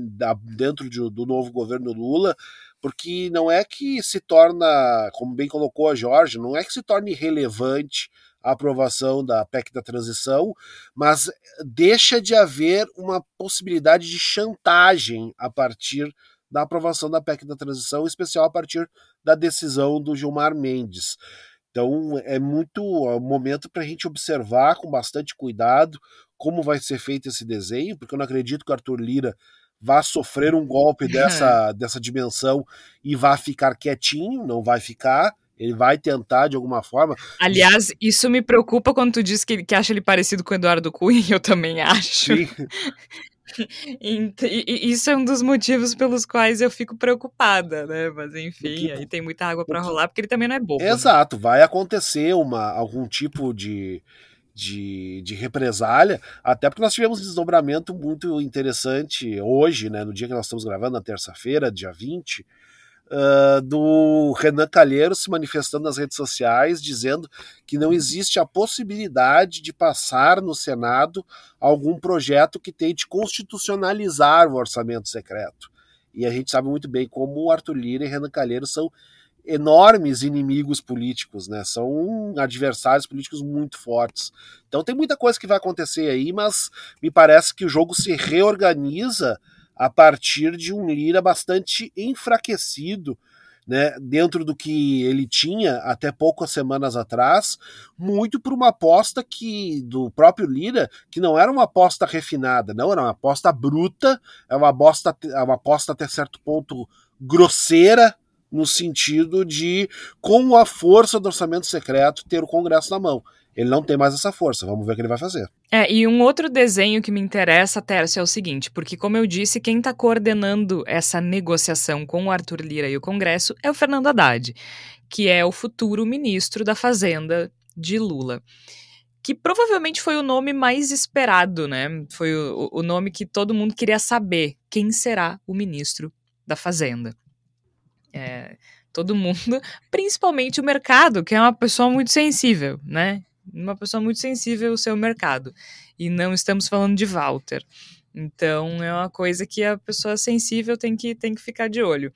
dentro de, do novo governo Lula, porque não é que se torna, como bem colocou a Jorge, não é que se torne relevante a aprovação da PEC da transição, mas deixa de haver uma possibilidade de chantagem a partir da aprovação da PEC da transição, em especial a partir da decisão do Gilmar Mendes. Então é muito é um momento para a gente observar com bastante cuidado como vai ser feito esse desenho, porque eu não acredito que o Arthur Lira vá sofrer um golpe dessa, dessa dimensão e vá ficar quietinho, não vai ficar. Ele vai tentar de alguma forma. Aliás, isso me preocupa quando tu diz que, que acha ele parecido com o Eduardo Cunha, eu também acho. Sim. e, isso é um dos motivos pelos quais eu fico preocupada, né? Mas enfim, aí tem muita água para rolar, porque ele também não é bobo. Né? Exato, né? vai acontecer uma, algum tipo de, de, de, represália, até porque nós tivemos um desdobramento muito interessante hoje, né? No dia que nós estamos gravando, na terça-feira, dia 20 uh, do Renan Calheiros se manifestando nas redes sociais, dizendo que não existe a possibilidade de passar no Senado algum projeto que tente constitucionalizar o orçamento secreto. E a gente sabe muito bem como Arthur Lira e Renan Calheiros são enormes inimigos políticos, né? São adversários políticos muito fortes. Então tem muita coisa que vai acontecer aí, mas me parece que o jogo se reorganiza a partir de um Lira bastante enfraquecido, né, dentro do que ele tinha até poucas semanas atrás, muito por uma aposta que do próprio Lira, que não era uma aposta refinada, não, era uma aposta bruta, é uma aposta, é uma aposta até certo ponto grosseira, no sentido de, com a força do orçamento secreto, ter o Congresso na mão. Ele não tem mais essa força. Vamos ver o que ele vai fazer. É, e um outro desenho que me interessa, Tércio, é o seguinte, porque, como eu disse, quem está coordenando essa negociação com o Arthur Lira e o Congresso é o Fernando Haddad, que é o futuro ministro da Fazenda de Lula. Que provavelmente foi o nome mais esperado, né? Foi o, o nome que todo mundo queria saber quem será o ministro da Fazenda. É, todo mundo, principalmente o mercado, que é uma pessoa muito sensível, né? Uma pessoa muito sensível ao seu mercado. E não estamos falando de Walter. Então é uma coisa que a pessoa sensível tem que, tem que ficar de olho.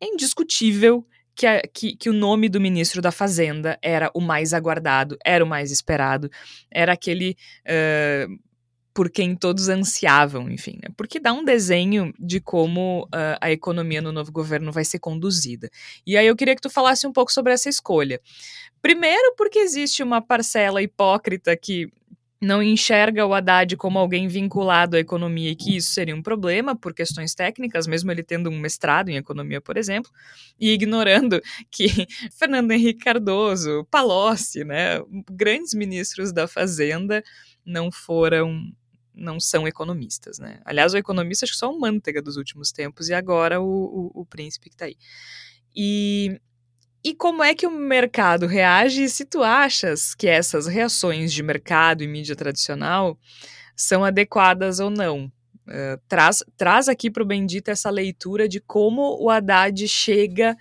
É indiscutível que, a, que, que, o nome do ministro da Fazenda era o mais aguardado, era o mais esperado, era aquele uh, por quem todos ansiavam, enfim, né? porque dá um desenho de como uh, a economia no novo governo vai ser conduzida. E aí eu queria que tu falasse um pouco sobre essa escolha. Primeiro, porque existe uma parcela hipócrita que não enxerga o Haddad como alguém vinculado à economia e que isso seria um problema por questões técnicas, mesmo ele tendo um mestrado em economia, por exemplo, e ignorando que Fernando Henrique Cardoso, Palocci, né, grandes ministros da Fazenda não foram não são economistas, né? Aliás, o economista acho que só o Manteiga dos últimos tempos e agora o, o, o príncipe que está aí. E e como é que o mercado reage se tu achas que essas reações de mercado e mídia tradicional são adequadas ou não? Uh, traz, traz aqui para o Bendito essa leitura de como o Haddad chega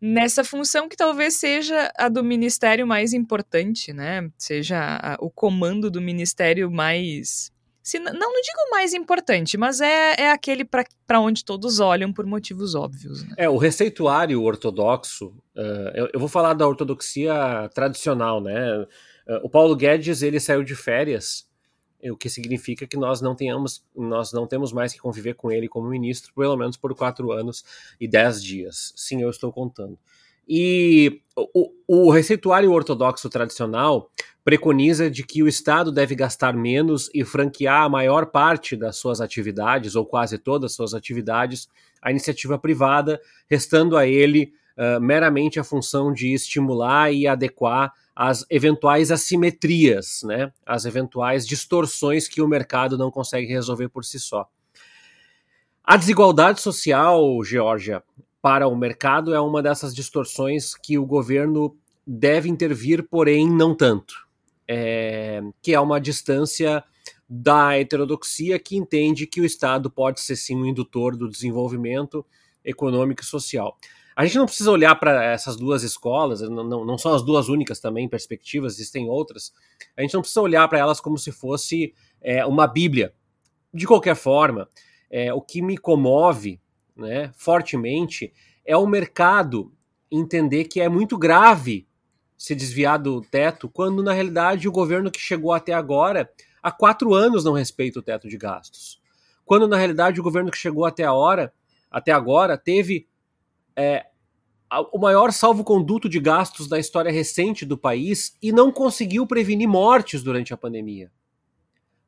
nessa função que talvez seja a do ministério mais importante, né? Seja a, o comando do ministério mais se, não, não digo mais importante, mas é, é aquele para onde todos olham por motivos óbvios. Né? É, o receituário ortodoxo, uh, eu, eu, vou falar da ortodoxia tradicional, né? Uh, o Paulo Guedes, ele saiu de férias, o que significa que nós não tenhamos, nós não temos mais que conviver com ele como ministro, pelo menos por quatro anos e dez dias. Sim, eu estou contando. E o, o receituário ortodoxo tradicional preconiza de que o Estado deve gastar menos e franquear a maior parte das suas atividades, ou quase todas as suas atividades, à iniciativa privada, restando a ele uh, meramente a função de estimular e adequar as eventuais assimetrias, né, as eventuais distorções que o mercado não consegue resolver por si só. A desigualdade social, Georgia, para o mercado é uma dessas distorções que o governo deve intervir, porém não tanto é, que é uma distância da heterodoxia que entende que o Estado pode ser sim um indutor do desenvolvimento econômico e social. A gente não precisa olhar para essas duas escolas, não, não, não, são as duas únicas também perspectivas, existem outras. A gente não precisa olhar para elas como se fosse é, uma Bíblia. De qualquer forma, é, o que me comove né, fortemente é o mercado entender que é muito grave se desviar do teto, quando na realidade o governo que chegou até agora, há quatro anos não respeita o teto de gastos. Quando na realidade o governo que chegou até a hora, até agora, teve é, o maior salvo-conduto de gastos da história recente do país e não conseguiu prevenir mortes durante a pandemia.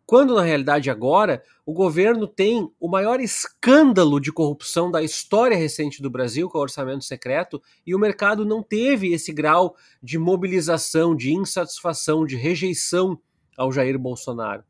Quando na realidade agora o governo tem o maior escândalo de corrupção da história recente do Brasil, com é o orçamento secreto, e o mercado não teve esse grau de mobilização, de insatisfação, de rejeição ao Jair Bolsonaro.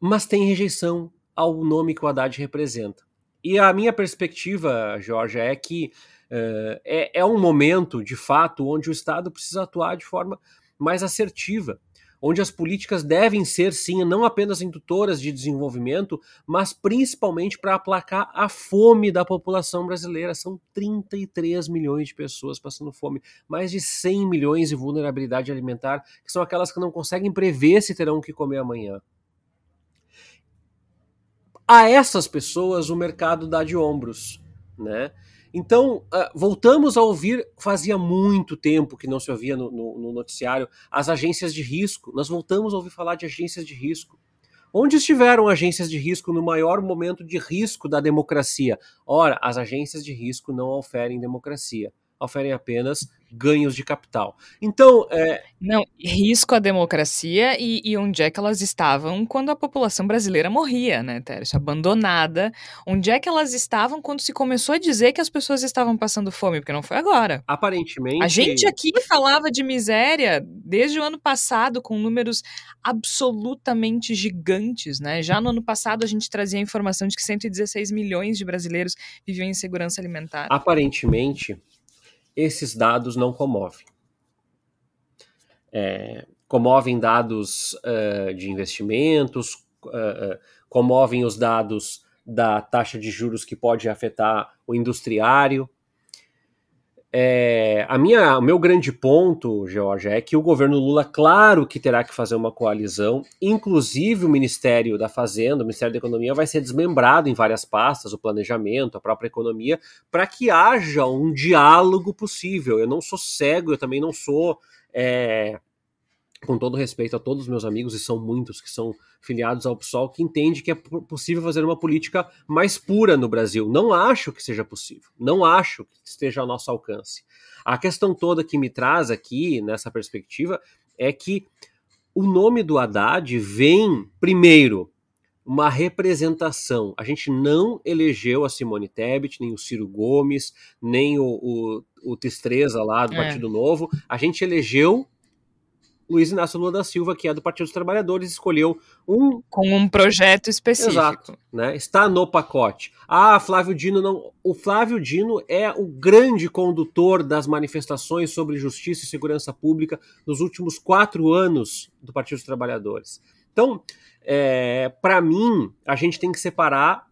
Mas tem rejeição ao nome que o Haddad representa. E a minha perspectiva, Jorge, é que uh, é, é um momento, de fato, onde o Estado precisa atuar de forma mais assertiva onde as políticas devem ser, sim, não apenas indutoras de desenvolvimento, mas principalmente para aplacar a fome da população brasileira. São 33 milhões de pessoas passando fome, mais de 100 milhões de vulnerabilidade alimentar, que são aquelas que não conseguem prever se terão o que comer amanhã. A essas pessoas o mercado dá de ombros, né? Então, uh, voltamos a ouvir, fazia muito tempo que não se ouvia no, no, no, noticiário, as agências de risco. Nós voltamos a ouvir falar de agências de risco. Onde estiveram agências de risco no maior momento de risco da democracia? Ora, as agências de risco não oferem democracia, oferem apenas ganhos de capital. Então, é... não risco à democracia e, e, onde é que elas estavam quando a população brasileira morria, né, Tércio? Abandonada. Onde é que elas estavam quando se começou a dizer que as pessoas estavam passando fome? Porque não foi agora. Aparentemente. A gente aqui falava de miséria desde o ano passado com números absolutamente gigantes, né? Já no ano passado a gente trazia a informação de que 116 milhões de brasileiros viviam em segurança alimentar. Aparentemente esses dados não comovem. É, comovem dados uh, de investimentos, uh, comovem os dados da taxa de juros que pode afetar o industriário. É, a minha, o meu grande ponto, Georgia, é que o governo Lula, claro que terá que fazer uma coalizão, inclusive o Ministério da Fazenda, o Ministério da Economia, vai ser desmembrado em várias pastas, o planejamento, a própria economia, para que haja um diálogo possível. Eu não sou cego, eu também não sou. É, com todo respeito a todos os meus amigos, e são muitos que são filiados ao PSOL, que entende que é possível fazer uma política mais pura no Brasil. Não acho que seja possível, não acho que esteja ao nosso alcance. A questão toda que me traz aqui, nessa perspectiva, é que o nome do Haddad vem, primeiro, uma representação. A gente não elegeu a Simone Tebet, nem o Ciro Gomes, nem o, o, o Testreza lá do é. Partido Novo. A gente elegeu Luiz Inácio Lula da Silva, que é do Partido dos Trabalhadores, escolheu um. Com um projeto específico. Exato, né? Está no pacote. Ah, Flávio Dino não. O Flávio Dino é o grande condutor das manifestações sobre justiça e segurança pública nos últimos quatro anos do Partido dos Trabalhadores. Então, é, para mim, a gente tem que separar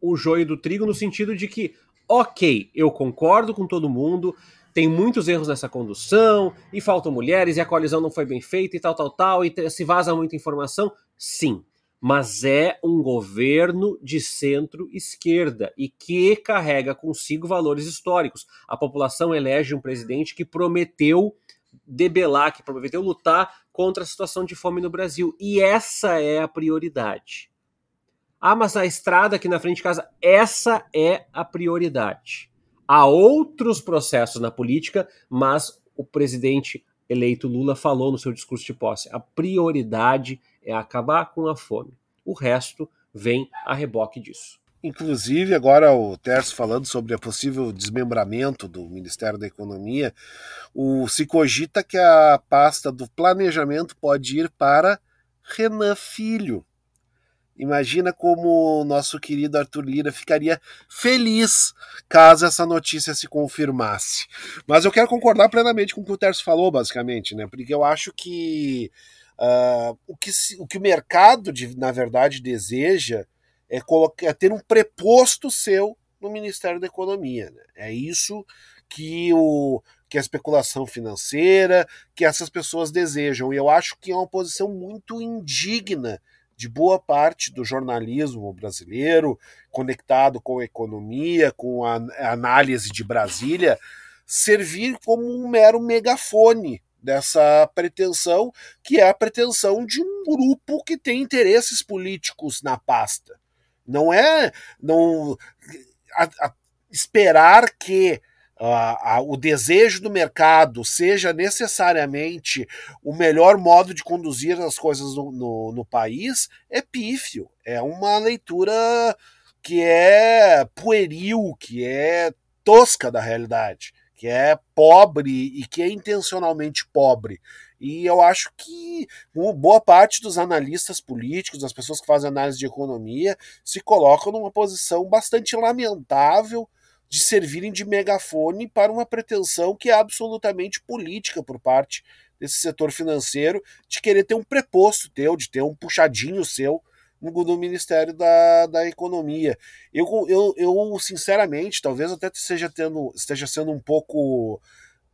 o joio do trigo no sentido de que, ok, eu concordo com todo mundo, tem muitos erros nessa condução, e faltam mulheres, e a coalizão não foi bem feita, e tal, tal, tal, e se vaza muita informação. Sim, mas é um governo de centro-esquerda e que carrega consigo valores históricos. A população elege um presidente que prometeu debelar, que prometeu lutar contra a situação de fome no Brasil. E essa é a prioridade. Ah, mas a estrada aqui na frente de casa, essa é a prioridade. Há outros processos na política, mas o presidente eleito Lula falou no seu discurso de posse: a prioridade é acabar com a fome. O resto vem a reboque disso. Inclusive, agora o Terço falando sobre o possível desmembramento do Ministério da Economia, o, se cogita que a pasta do planejamento pode ir para Renan Filho, Imagina como o nosso querido Arthur Lira ficaria feliz caso essa notícia se confirmasse. Mas eu quero concordar plenamente com o que o Terço falou, basicamente, né? Porque eu acho que uh, o, que o que o mercado, de, na verdade, deseja é, colocar, é ter um preposto seu no Ministério da Economia. Né? É isso que o que a especulação financeira, que essas pessoas desejam. E eu acho que é uma posição muito indigna de boa parte do jornalismo brasileiro, conectado com a economia, com a análise de Brasília, servir como um mero megafone dessa pretensão, que é a pretensão de um grupo que tem interesses políticos na pasta. Não é não a, a, esperar que a, a, o desejo do mercado seja necessariamente o melhor modo de conduzir as coisas no, no, no, país é pífio. É uma leitura que é pueril, que é tosca da realidade, que é pobre e que é intencionalmente pobre. E eu acho que boa parte dos analistas políticos, das pessoas que fazem análise de economia, se colocam numa posição bastante lamentável de servirem de megafone para uma pretensão que é absolutamente política por parte desse setor financeiro, de querer ter um preposto teu, de ter um puxadinho seu no, no Ministério da, da Economia. Eu, eu, eu, sinceramente, talvez até esteja, tendo, esteja sendo um pouco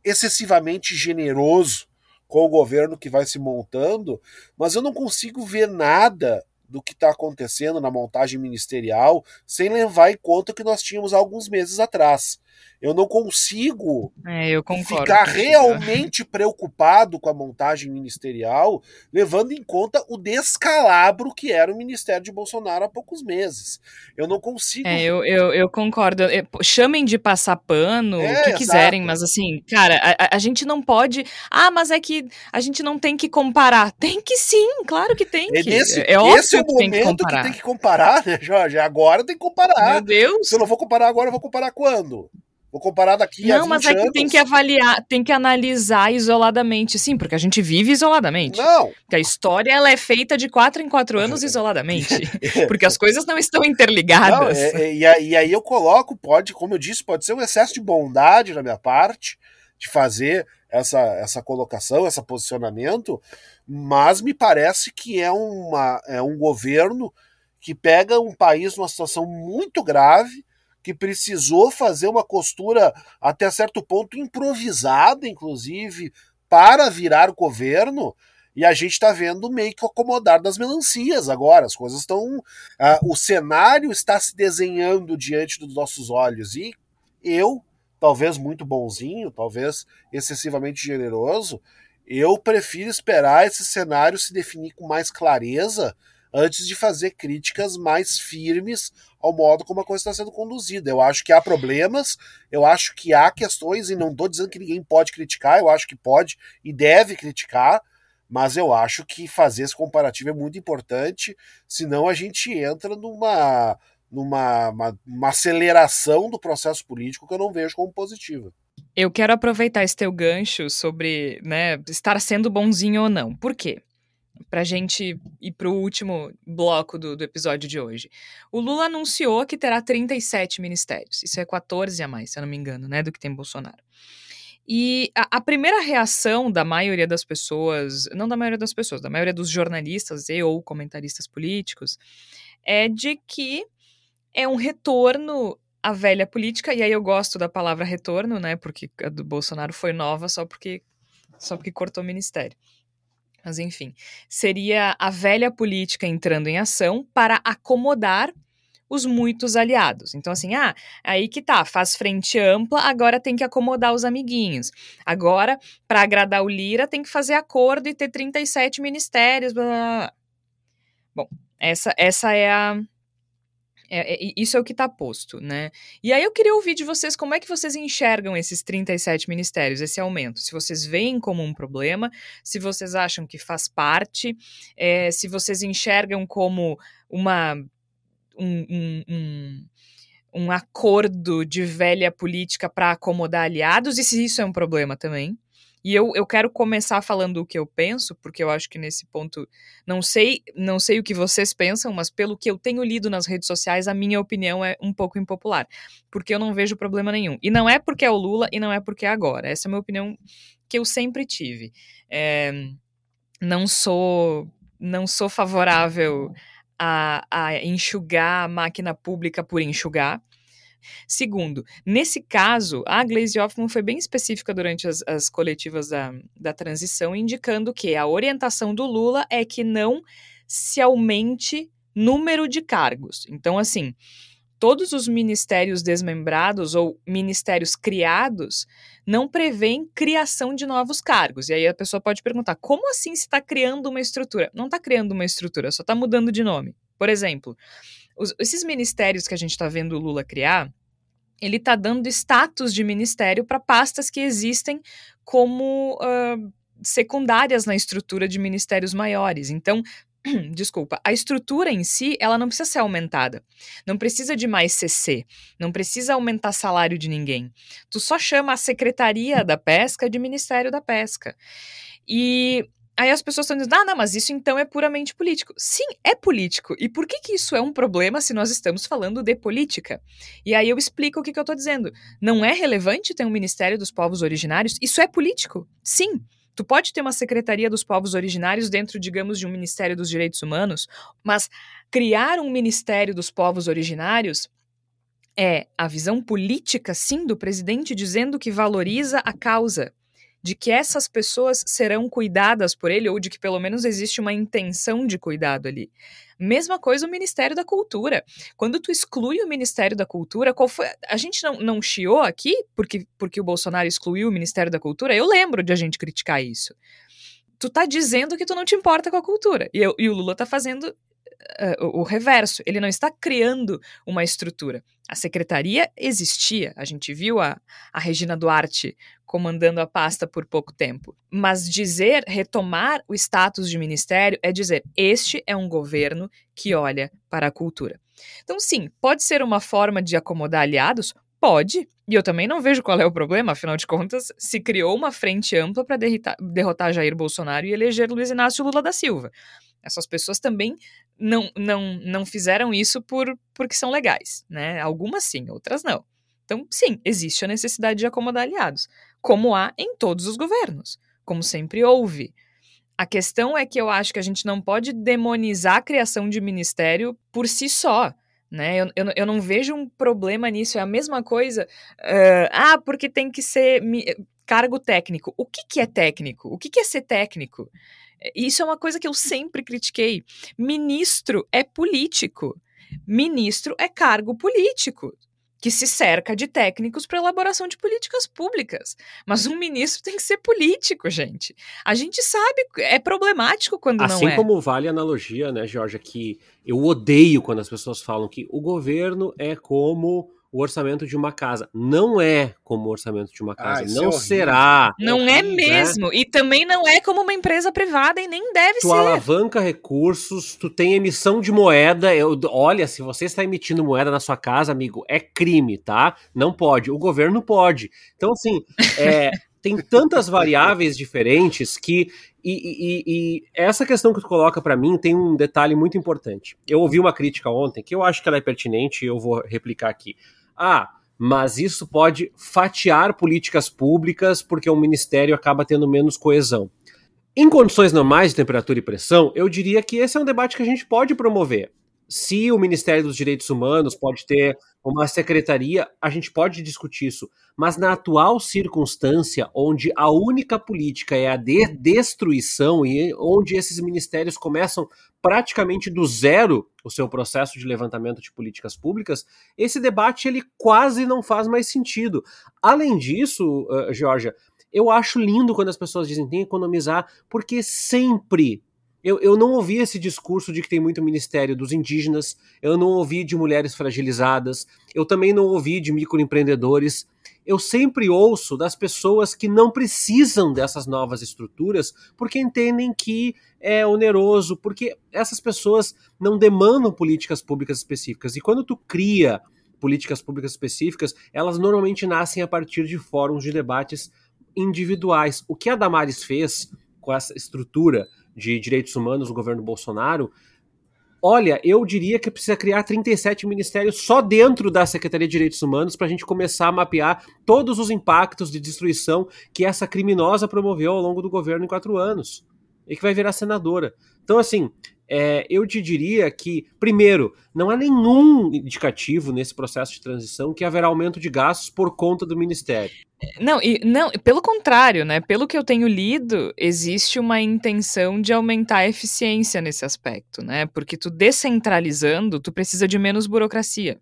excessivamente generoso com o governo que vai se montando, mas eu não consigo ver nada do que está acontecendo na montagem ministerial, sem levar em conta que nós tínhamos alguns meses atrás. Eu não consigo é, eu ficar realmente preocupado com a montagem ministerial, levando em conta o descalabro que era o ministério de Bolsonaro há poucos meses. Eu não consigo. É, eu, eu, eu concordo. Chamem de passar pano, é, o que quiserem, exato. mas assim, cara, a, a gente não pode. Ah, mas é que a gente não tem que comparar. Tem que sim, claro que tem é que. Esse, é, é óbvio esse é que momento tem que, comparar. que tem que comparar, né, Jorge? Agora tem que comparar. Meu Deus. Se eu não vou comparar agora, eu vou comparar quando? Vou comparar daqui não, a Não, mas é que tem que avaliar, tem que analisar isoladamente. Sim, porque a gente vive isoladamente. Não. Porque a história ela é feita de quatro em quatro anos isoladamente. porque as coisas não estão interligadas. Não, é, é, e, aí, e aí eu coloco, pode, como eu disse, pode ser um excesso de bondade da minha parte de fazer essa, essa colocação, esse posicionamento, mas me parece que é, uma, é um governo que pega um país numa situação muito grave que precisou fazer uma costura até certo ponto improvisada, inclusive, para virar governo. E a gente está vendo meio que o acomodar das melancias agora. As coisas estão. Uh, o cenário está se desenhando diante dos nossos olhos. E eu, talvez muito bonzinho, talvez excessivamente generoso, eu prefiro esperar esse cenário se definir com mais clareza antes de fazer críticas mais firmes ao modo como a coisa está sendo conduzida. Eu acho que há problemas, eu acho que há questões, e não estou dizendo que ninguém pode criticar, eu acho que pode e deve criticar, mas eu acho que fazer esse comparativo é muito importante, senão a gente entra numa, numa uma, uma aceleração do processo político que eu não vejo como positiva. Eu quero aproveitar esse teu gancho sobre né, estar sendo bonzinho ou não. Por quê? Pra gente ir pro último bloco do, do episódio de hoje. O Lula anunciou que terá 37 ministérios. Isso é 14 a mais, se eu não me engano, né, do que tem Bolsonaro. E a, a, primeira reação da maioria das pessoas, não da maioria das pessoas, da maioria dos jornalistas e ou comentaristas políticos, é de que é um retorno à velha política, e aí eu gosto da palavra retorno, né? Porque a do Bolsonaro foi nova só porque só porque cortou o ministério. Mas enfim, seria a velha política entrando em ação para acomodar os muitos aliados. Então, assim, ah, aí que tá, faz frente ampla, agora tem que acomodar os amiguinhos. Agora, para agradar o Lira, tem que fazer acordo e ter 37 ministérios. Blá, blá, blá. Bom, essa, essa é a. É, é, isso é o que está posto, né? E aí eu queria ouvir de vocês como é que vocês enxergam esses 37 ministérios, esse aumento. Se vocês veem como um problema, se vocês acham que faz parte, é, se vocês enxergam como uma um, um, um, um acordo de velha política para acomodar aliados, e se isso é um problema também. E eu, eu quero começar falando o que eu penso, porque eu acho que nesse ponto não sei, não sei o que vocês pensam, mas pelo que eu tenho lido nas redes sociais, a minha opinião é um pouco impopular, porque eu não vejo problema nenhum. E não é porque é o Lula e não é porque é agora. Essa é a minha opinião que eu sempre tive. É, não sou não sou favorável a, a enxugar a máquina pública por enxugar. Segundo, nesse caso, a Glaze Hoffman foi bem específica durante as, as coletivas da, da transição, indicando que a orientação do Lula é que não se aumente número de cargos. Então, assim, todos os ministérios desmembrados ou ministérios criados não prevêem criação de novos cargos. E aí a pessoa pode perguntar: como assim se está criando uma estrutura? Não está criando uma estrutura, só está mudando de nome. Por exemplo, os, esses ministérios que a gente está vendo o Lula criar, ele está dando status de ministério para pastas que existem como uh, secundárias na estrutura de ministérios maiores. Então, desculpa, a estrutura em si, ela não precisa ser aumentada. Não precisa de mais CC, não precisa aumentar salário de ninguém. Tu só chama a Secretaria da Pesca de Ministério da Pesca. E Aí as pessoas estão dizendo, ah, não, mas isso então é puramente político. Sim, é político. E por que, que isso é um problema se nós estamos falando de política? E aí eu explico o que, que eu estou dizendo. Não é relevante ter um Ministério dos Povos Originários? Isso é político? Sim. Tu pode ter uma Secretaria dos Povos Originários dentro, digamos, de um Ministério dos Direitos Humanos, mas criar um Ministério dos Povos Originários é a visão política, sim, do presidente dizendo que valoriza a causa, de que essas pessoas serão cuidadas por ele, ou de que pelo menos existe uma intenção de cuidado ali. Mesma coisa o Ministério da Cultura. Quando tu exclui o Ministério da Cultura, qual foi. A gente não, não chiou aqui porque, porque o Bolsonaro excluiu o Ministério da Cultura? Eu lembro de a gente criticar isso. Tu tá dizendo que tu não te importa com a cultura. E, eu, e o Lula tá fazendo uh, o reverso. Ele não está criando uma estrutura. A secretaria existia. A gente viu a, a Regina Duarte comandando a pasta por pouco tempo. Mas dizer, retomar o status de ministério é dizer: este é um governo que olha para a cultura. Então, sim, pode ser uma forma de acomodar aliados? Pode. E eu também não vejo qual é o problema, afinal de contas, se criou uma frente ampla para derrotar Jair Bolsonaro e eleger Luiz Inácio Lula da Silva. Essas pessoas também não, não, não fizeram isso por porque são legais, né? Algumas sim, outras não. Então, sim, existe a necessidade de acomodar aliados, como há em todos os governos, como sempre houve. A questão é que eu acho que a gente não pode demonizar a criação de ministério por si só. Né? Eu, eu, eu, não vejo um problema nisso. É a mesma coisa. Uh, ah, porque tem que ser cargo técnico. O que, que é técnico? O que, que é ser técnico? Isso é uma coisa que eu sempre critiquei. Ministro é político. Ministro é cargo político que se cerca de técnicos para elaboração de políticas públicas. Mas um ministro tem que ser político, gente. A gente sabe, é problemático quando assim não é. Assim como vale a analogia, né, Georgia, que eu odeio quando as pessoas falam que o governo é como o orçamento de uma casa. Não é como o orçamento de uma casa. Ah, não é será. Não é mesmo. Né? E também não é como uma empresa privada e nem deve tu ser. Tu alavanca recursos, tu tem emissão de moeda. Eu, olha, se você está emitindo moeda na sua casa, amigo, é crime, tá? Não pode. O governo pode. Então, assim, é, tem tantas variáveis diferentes que e, e, e, essa questão que tu coloca para mim tem um detalhe muito importante. Eu ouvi uma crítica ontem que eu acho que ela é pertinente e eu vou replicar aqui. Ah, mas isso pode fatiar políticas públicas porque o ministério acaba tendo menos coesão. Em condições normais de temperatura e pressão, eu diria que esse é um debate que a gente pode promover se o Ministério dos Direitos Humanos pode ter uma secretaria, a gente pode discutir isso. Mas na atual circunstância, onde a única política é a de destruição e onde esses ministérios começam praticamente do zero o seu processo de levantamento de políticas públicas, esse debate ele quase não faz mais sentido. Além disso, uh, Georgia, eu acho lindo quando as pessoas dizem tem que economizar, porque sempre eu, eu não ouvi esse discurso de que tem muito ministério dos indígenas, eu não ouvi de mulheres fragilizadas, eu também não ouvi de microempreendedores. Eu sempre ouço das pessoas que não precisam dessas novas estruturas porque entendem que é oneroso, porque essas pessoas não demandam políticas públicas específicas. E quando tu cria políticas públicas específicas, elas normalmente nascem a partir de fóruns de debates individuais. O que a Damares fez com essa estrutura de direitos humanos no governo Bolsonaro, olha, eu diria que precisa criar 37 ministérios só dentro da Secretaria de Direitos Humanos para a gente começar a mapear todos os impactos de destruição que essa criminosa promoveu ao longo do governo em quatro anos e que vai virar senadora. Então, assim, é, eu te diria que, primeiro, não há nenhum indicativo nesse processo de transição que haverá aumento de gastos por conta do Ministério. Não, e, não, pelo contrário, né? Pelo que eu tenho lido, existe uma intenção de aumentar a eficiência nesse aspecto, né? Porque tu descentralizando, tu precisa de menos burocracia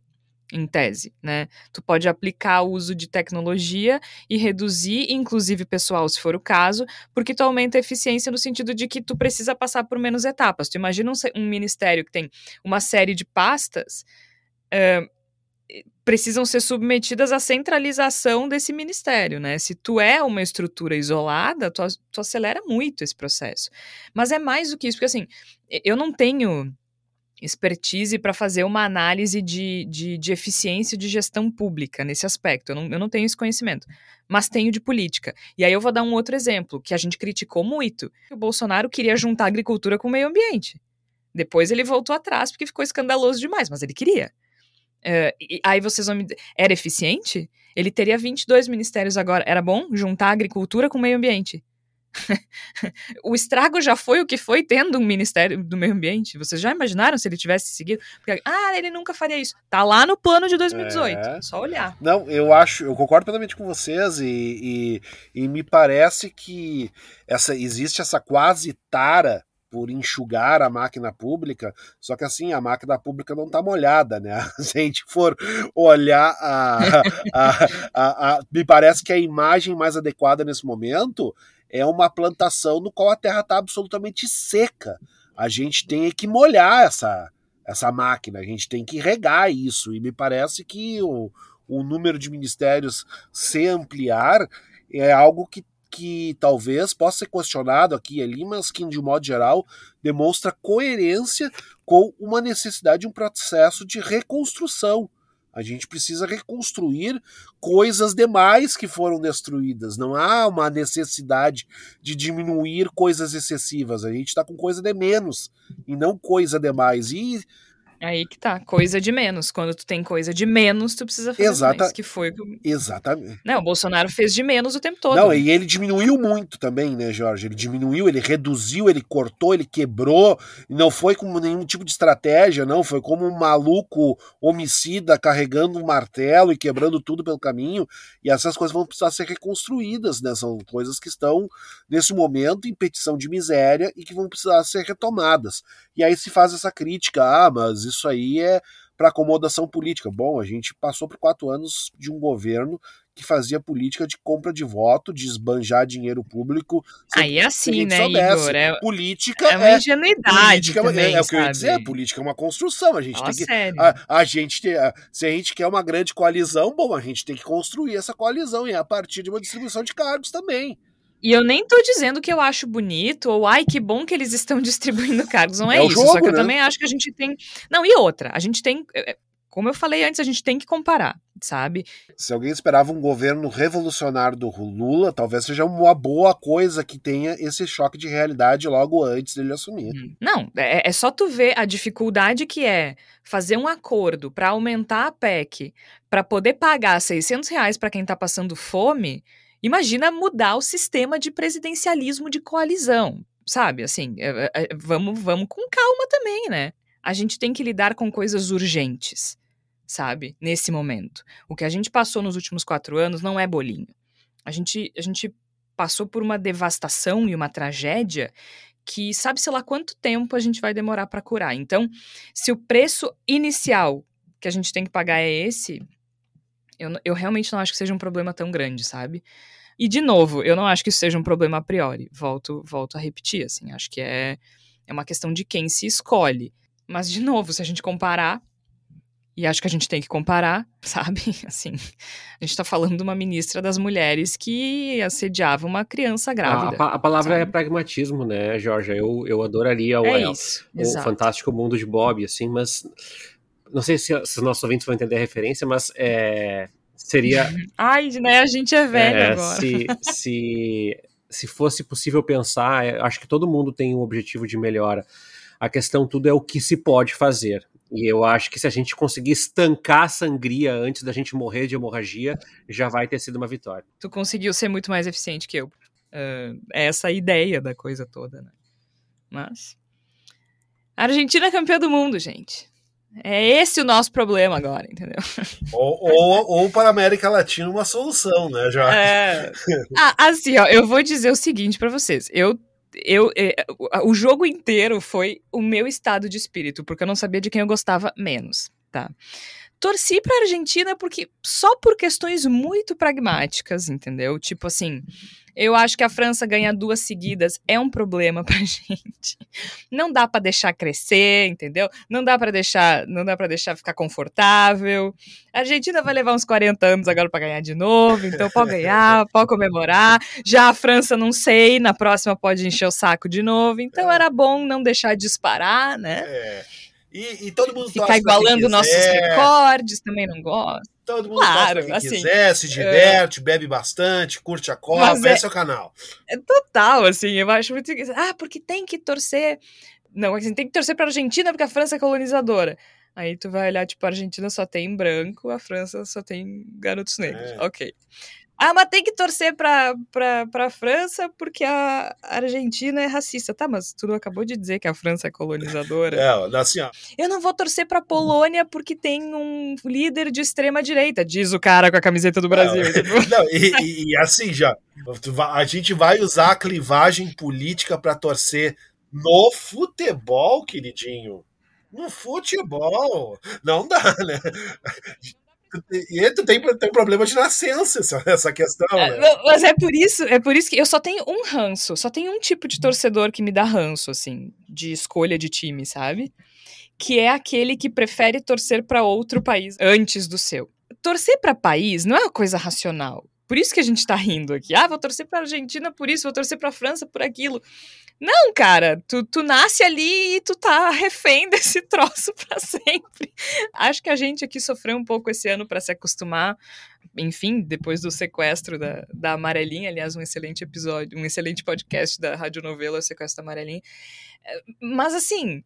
em tese, né? Tu pode aplicar o uso de tecnologia e reduzir, inclusive pessoal, se for o caso, porque tu aumenta a eficiência no sentido de que tu precisa passar por menos etapas. Tu imagina um, um ministério que tem uma série de pastas, uh, precisam ser submetidas à centralização desse ministério, né? Se tu é uma estrutura isolada, tu, tu acelera muito esse processo. Mas é mais do que isso, porque assim, eu não tenho expertise para fazer uma análise de, de, de, eficiência de gestão pública nesse aspecto. Eu não, eu não tenho esse conhecimento, mas tenho de política. E aí eu vou dar um outro exemplo, que a gente criticou muito. O Bolsonaro queria juntar agricultura com o meio ambiente. Depois ele voltou atrás porque ficou escandaloso demais, mas ele queria. Uh, e, aí vocês vão me era eficiente? Ele teria 22 ministérios agora. Era bom juntar agricultura com o meio ambiente? o estrago já foi o que foi tendo um Ministério do Meio Ambiente. Vocês já imaginaram se ele tivesse seguido? Porque, ah, ele nunca faria isso. Tá lá no plano de 2018. É... Só olhar. Não, eu acho, eu concordo plenamente com vocês e, e, e me parece que essa existe essa quase tara por enxugar a máquina pública, só que assim, a máquina pública não está molhada, né? Se a gente for olhar a, a, a, a, Me parece que a imagem mais adequada nesse momento é uma plantação no qual a terra está absolutamente seca. A gente tem que molhar essa, essa máquina, a gente tem que regar isso, e me parece que o, o número de ministérios se ampliar é algo que que talvez possa ser questionado aqui e ali, mas que, de modo geral, demonstra coerência com uma necessidade de um processo de reconstrução. A gente precisa reconstruir coisas demais que foram destruídas. Não há uma necessidade de diminuir coisas excessivas. A gente está com coisa de menos e não coisa demais. E Aí que tá, coisa de menos. Quando tu tem coisa de menos, tu precisa fazer Exata... mais, que foi Exatamente. Não, o Bolsonaro fez de menos o tempo todo. Não, e ele diminuiu muito também, né, Jorge? Ele diminuiu, ele reduziu, ele cortou, ele quebrou, não foi com nenhum tipo de estratégia, não, foi como um maluco homicida carregando um martelo e quebrando tudo pelo caminho, e essas coisas vão precisar ser reconstruídas, né? São coisas que estão nesse momento em petição de miséria e que vão precisar ser retomadas. E aí se faz essa crítica, ah, mas isso aí é para acomodação política. Bom, a gente passou por quatro anos de um governo que fazia política de compra de voto, de esbanjar dinheiro público. Aí é assim, né, soubesse. Igor? É, política é uma é, ingenuidade política é também, é, é, o que eu ia dizer, política é uma construção. A gente tem que. A, a gente tem, a, se a gente quer uma grande coalizão, bom, a gente tem que construir essa coalizão e é a partir de uma distribuição de cargos também. E eu nem tô dizendo que eu acho bonito, ou ai, que bom que eles estão distribuindo cargos. Não é, é isso. Jogo, só que eu né? também acho que a gente tem. Não, e outra, a gente tem. É, é, como eu falei antes, a gente tem que comparar, sabe? Se alguém esperava um governo revolucionário do Lula, talvez seja uma boa coisa que tenha esse choque de realidade logo antes dele assumir. Hum. Não, é, é só tu ver a dificuldade que é fazer um acordo para aumentar a PEC, para poder pagar 600 reais para quem tá passando fome. Imagina mudar o sistema de presidencialismo de coalizão, sabe? Assim, é, é, vamos, vamos com calma também, né? A gente tem que lidar com coisas urgentes, sabe? Nesse momento. O que a gente passou nos últimos quatro anos não é bolinho. A gente, a gente passou por uma devastação e uma tragédia que sabe-se lá quanto tempo a gente vai demorar para curar. Então, se o preço inicial que a gente tem que pagar é esse, eu, eu realmente não acho que seja um problema tão grande, sabe? E, de novo, eu não acho que isso seja um problema a priori. Volto, volto a repetir, assim. Acho que é, é uma questão de quem se escolhe. Mas, de novo, se a gente comparar, e acho que a gente tem que comparar, sabe? Assim, a gente tá falando de uma ministra das mulheres que assediava uma criança grávida. A, a, a palavra sabe? é pragmatismo, né, Jorge? Eu, eu adoraria o, é isso, o Fantástico Mundo de Bob, assim, mas não sei se, se os nossos ouvintes vão entender a referência, mas é, seria. Ai, né? A gente é velho é, agora. Se, se, se fosse possível pensar, é, acho que todo mundo tem um objetivo de melhora. A questão tudo é o que se pode fazer. E eu acho que se a gente conseguir estancar a sangria antes da gente morrer de hemorragia, já vai ter sido uma vitória. Tu conseguiu ser muito mais eficiente que eu. Uh, é essa a ideia da coisa toda, né? Mas. A Argentina é campeã do mundo, gente. É esse o nosso problema agora, entendeu? Ou, ou, ou para a América Latina uma solução, né, Jorge? É... Ah, assim, ó, eu vou dizer o seguinte para vocês. Eu, eu, é, o jogo inteiro foi o meu estado de espírito, porque eu não sabia de quem eu gostava menos, tá? Torci pra Argentina porque só por questões muito pragmáticas, entendeu? Tipo assim, eu acho que a França ganhar duas seguidas é um problema pra gente. Não dá para deixar crescer, entendeu? Não dá para deixar, não dá para deixar ficar confortável. A Argentina vai levar uns 40 anos agora para ganhar de novo, então pode ganhar, pode comemorar. Já a França não sei, na próxima pode encher o saco de novo. Então era bom não deixar disparar, né? É. E, e todo mundo Ficar igualando nossos recordes, também não gosta. Todo mundo claro, quem assim, quiser, se diverte, é... bebe bastante, curte a Copa, é, esse é o canal. É total, assim, eu acho muito... Ah, porque tem que torcer... Não, assim, tem que torcer pra Argentina porque a França é colonizadora. Aí tu vai olhar, tipo, a Argentina só tem branco, a França só tem garotos negros. É. Ok. Ah, mas tem que torcer pra, pra, pra França porque a Argentina é racista. Tá, mas tu acabou de dizer que a França é colonizadora. É, assim, ó. Eu não vou torcer pra Polônia porque tem um líder de extrema direita, diz o cara com a camiseta do Brasil. Não, não e, e, assim, já, a gente vai usar a clivagem política pra torcer no futebol, queridinho. No futebol. Não dá, né? E tu tem, tem problema de nascença, essa, essa questão, é, né? Mas é por isso, é por isso que eu só tenho um ranço, só tenho um tipo de torcedor que me dá ranço, assim, de escolha de time, sabe? Que é aquele que prefere torcer para outro país antes do seu. Torcer para país não é uma coisa racional. Por isso que a gente tá rindo aqui. Ah, vou torcer pra Argentina por isso, vou torcer pra França por aquilo. Não, cara, tu, tu nasce ali e tu tá refém desse troço para sempre. Acho que a gente aqui sofreu um pouco esse ano para se acostumar. Enfim, depois do sequestro da, da Amarelinha, aliás, um excelente episódio, um excelente podcast da Rádio Novela, o Sequestro da Amarelinha. É, mas assim,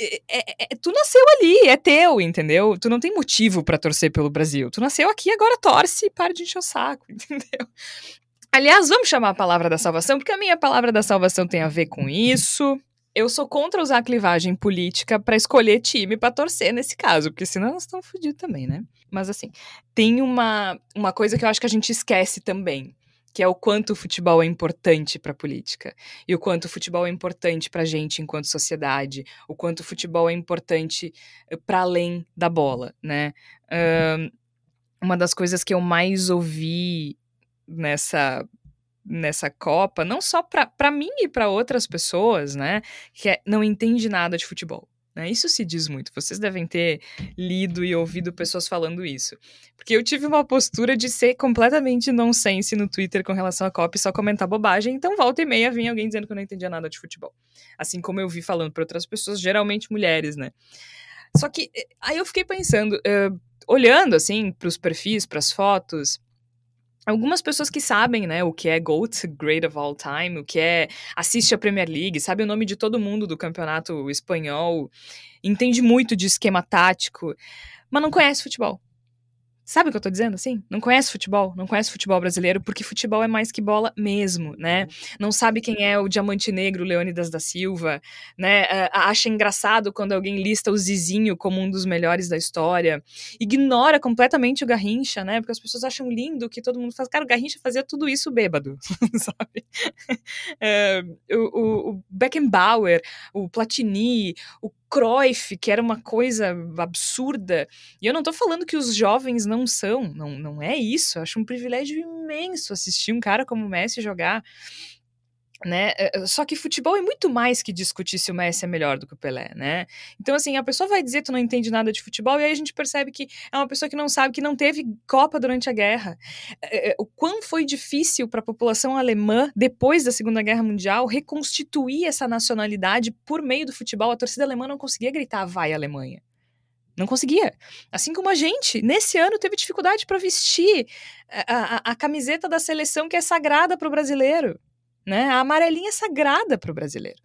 é, é, é, tu nasceu ali, é teu, entendeu? Tu não tem motivo para torcer pelo Brasil. Tu nasceu aqui, agora torce e para de encher o saco, entendeu? Aliás, vamos chamar a palavra da salvação, porque a minha palavra da salvação tem a ver com isso. Eu sou contra usar a clivagem política para escolher time para torcer nesse caso, porque senão nós estamos fodidos também, né? Mas assim, tem uma, uma coisa que eu acho que a gente esquece também que é o quanto o futebol é importante para a política e o quanto o futebol é importante para a gente enquanto sociedade, o quanto o futebol é importante eh, para além da bola, né? Uh, uma das coisas que eu mais ouvi nessa nessa Copa, não só para mim e para outras pessoas, né, que é, não entende nada de futebol. Né? Isso se diz muito. Vocês devem ter lido e ouvido pessoas falando isso. Porque eu tive uma postura de ser completamente nonsense no Twitter com relação Copa e só comentar bobagem. Então, volta e meia vinha alguém dizendo que eu não entendia nada de futebol. Assim como eu vi falando para outras pessoas, geralmente mulheres, né? Só que eh, aí eu fiquei pensando, uh, olhando assim para os perfis, para as fotos, algumas pessoas que sabem, né, o que é GOAT, Great of All Time, o que é assiste a Premier League, sabe o nome de todo mundo do campeonato espanhol, entende muito de esquema tático, mas não conhece futebol. Sabe o que eu tô dizendo assim? Não conhece futebol, não conhece futebol brasileiro, porque futebol é mais que bola mesmo, né? Uhum. Não sabe quem é o Diamante Negro, Leônidas da Silva, né? Acha engraçado quando alguém lista o Zizinho como um dos melhores da história. Ignora completamente o Garrincha, né? Porque as pessoas acham lindo que todo mundo faz. Cara, o Garrincha fazia tudo isso bêbado, sabe? É, o, o Beckenbauer, o Platini, o Cruyff, que era uma coisa absurda. E eu não tô falando que os jovens não são, não, não é isso. Eu acho um privilégio imenso assistir um cara como o Messi jogar né? Eh, eh, só que futebol é muito mais que discutir se o Messi é melhor do que o Pelé, né? Então, assim, a pessoa vai dizer que tu não entende nada de futebol, e aí a gente percebe que é uma pessoa que não sabe, que não teve Copa durante a guerra. Eh, o quão foi difícil para a população alemã, depois da Segunda Guerra Mundial, reconstituir essa nacionalidade por meio do futebol. A torcida alemã não conseguia gritar, vai Alemanha. Não conseguia. Assim como a gente, nesse ano, teve dificuldade para vestir a, a, a, camiseta da seleção que é sagrada para o brasileiro. Né? A amarelinha é sagrada para o brasileiro.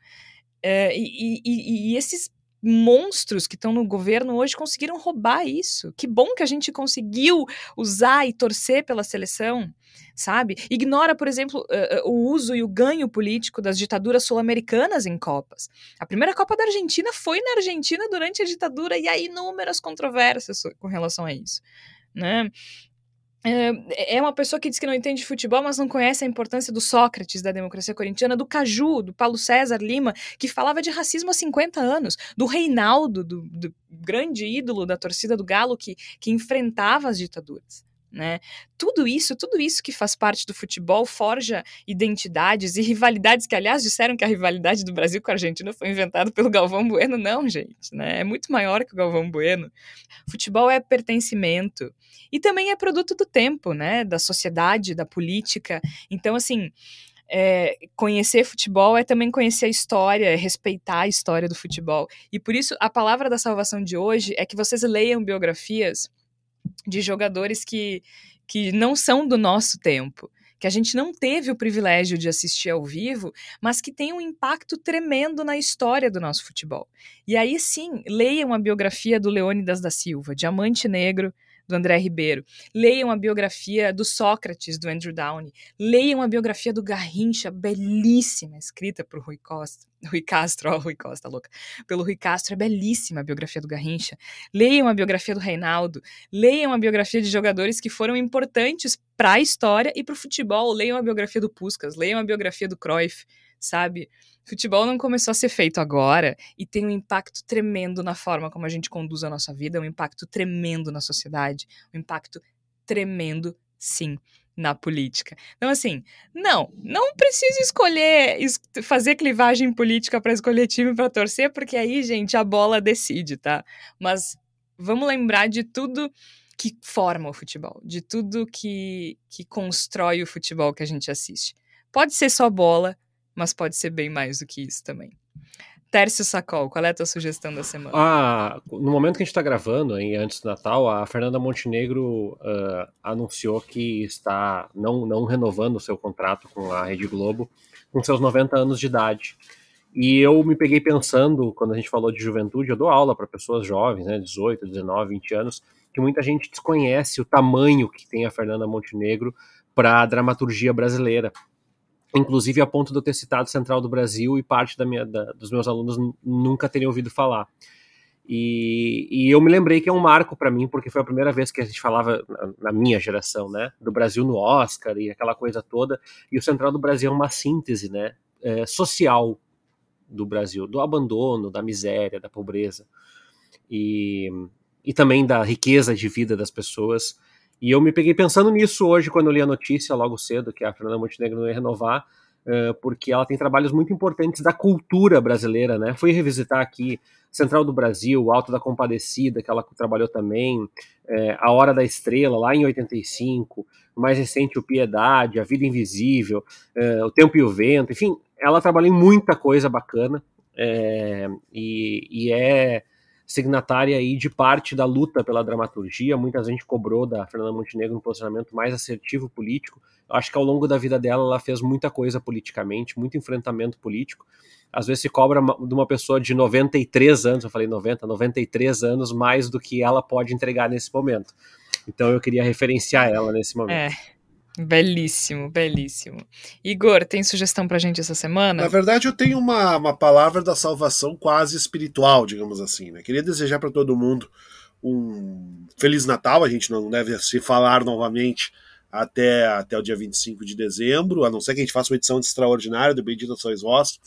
É, e, e, e, esses monstros que estão no governo hoje conseguiram roubar isso. Que bom que a gente conseguiu usar e torcer pela seleção, sabe? Ignora, por exemplo, uh, o uso e o ganho político das ditaduras sul-americanas em Copas. A primeira Copa da Argentina foi na Argentina durante a ditadura e há inúmeras controvérsias com relação a isso. Né? É uma pessoa que diz que não entende futebol, mas não conhece a importância do Sócrates, da democracia corintiana, do Caju, do Paulo César Lima, que falava de racismo há 50 anos, do Reinaldo, do, do grande ídolo da torcida do Galo, que, que enfrentava as ditaduras né? Tudo isso, tudo isso que faz parte do futebol forja identidades e rivalidades que, aliás, disseram que a rivalidade do Brasil com a Argentina foi inventada pelo Galvão Bueno. Não, gente, né? É muito maior que o Galvão Bueno. Futebol é pertencimento e também é produto do tempo, né? Da sociedade, da política. Então, assim, é, conhecer futebol é também conhecer a história, é respeitar a história do futebol. E por isso, a palavra da salvação de hoje é que vocês leiam biografias de jogadores que, que não são do nosso tempo, que a gente não teve o privilégio de assistir ao vivo, mas que tem um impacto tremendo na história do nosso futebol. E aí sim, leiam a biografia do Leônidas da Silva, Diamante Negro, do André Ribeiro. Leiam a biografia do Sócrates, do Andrew Downey. Leiam a biografia do Garrincha, belíssima, escrita por Rui Costa. Rui Castro, ó, Rui Costa, louca. Pelo Rui Castro, é belíssima a biografia do Garrincha. Leiam a biografia do Reinaldo. Leiam a biografia de jogadores que foram importantes para a história e para o futebol. Leiam a biografia do Puskas. Leiam a biografia do Cruyff, sabe? Futebol não começou a ser feito agora e tem um impacto tremendo na forma como a gente conduz a nossa vida, um impacto tremendo na sociedade, um impacto tremendo, sim, na política. Então, assim, não, não precisa escolher, fazer clivagem política para escolher time para torcer, porque aí, gente, a bola decide, tá? Mas vamos lembrar de tudo que forma o futebol, de tudo que, que constrói o futebol que a gente assiste. Pode ser só bola, mas pode ser bem mais do que isso também. Tércio Sacol, qual é a tua sugestão da semana? Ah, no momento que a gente está gravando, hein, antes do Natal, a Fernanda Montenegro uh, anunciou que está não, não renovando o seu contrato com a Rede Globo com seus 90 anos de idade. E eu me peguei pensando, quando a gente falou de juventude, eu dou aula para pessoas jovens, né, 18, 19, 20 anos, que muita gente desconhece o tamanho que tem a Fernanda Montenegro para a dramaturgia brasileira. Inclusive a ponto de eu ter citado Central do Brasil e parte da minha, da, dos meus alunos nunca terem ouvido falar. E, e, eu me lembrei que é um marco para mim, porque foi a primeira vez que a gente falava, na, na, minha geração, né, do Brasil no Oscar e aquela coisa toda. E o Central do Brasil é uma síntese, né, é, social do Brasil, do abandono, da miséria, da pobreza e, e também da riqueza de vida das pessoas. E eu me peguei pensando nisso hoje quando eu li a notícia logo cedo que a Fernanda Montenegro não ia renovar, uh, porque ela tem trabalhos muito importantes da cultura brasileira, né? Fui revisitar aqui Central do Brasil, Alto da Compadecida, que ela trabalhou também, é, A Hora da Estrela, lá em 85, o mais recente, O Piedade, A Vida Invisível, é, O Tempo e o Vento, enfim, ela trabalhou em muita coisa bacana e, e, é signatária aí de parte da luta pela dramaturgia. Muita gente cobrou da Fernanda Montenegro um posicionamento mais assertivo político. Eu acho que ao longo da vida dela ela fez muita coisa politicamente, muito enfrentamento político. Às vezes se cobra de uma pessoa de 93 anos, eu falei 90, 93 anos, mais do que ela pode entregar nesse momento. Então eu queria referenciar ela nesse momento. É. Belíssimo, belíssimo. Igor, tem sugestão pra gente essa semana? Na verdade, eu tenho uma, uma palavra da salvação quase espiritual, digamos assim. Né? Queria desejar para todo mundo um Feliz Natal. A gente não deve se falar novamente até, até o dia 25 de dezembro, a não ser que a gente faça uma edição extraordinária do Bendito Sois Vós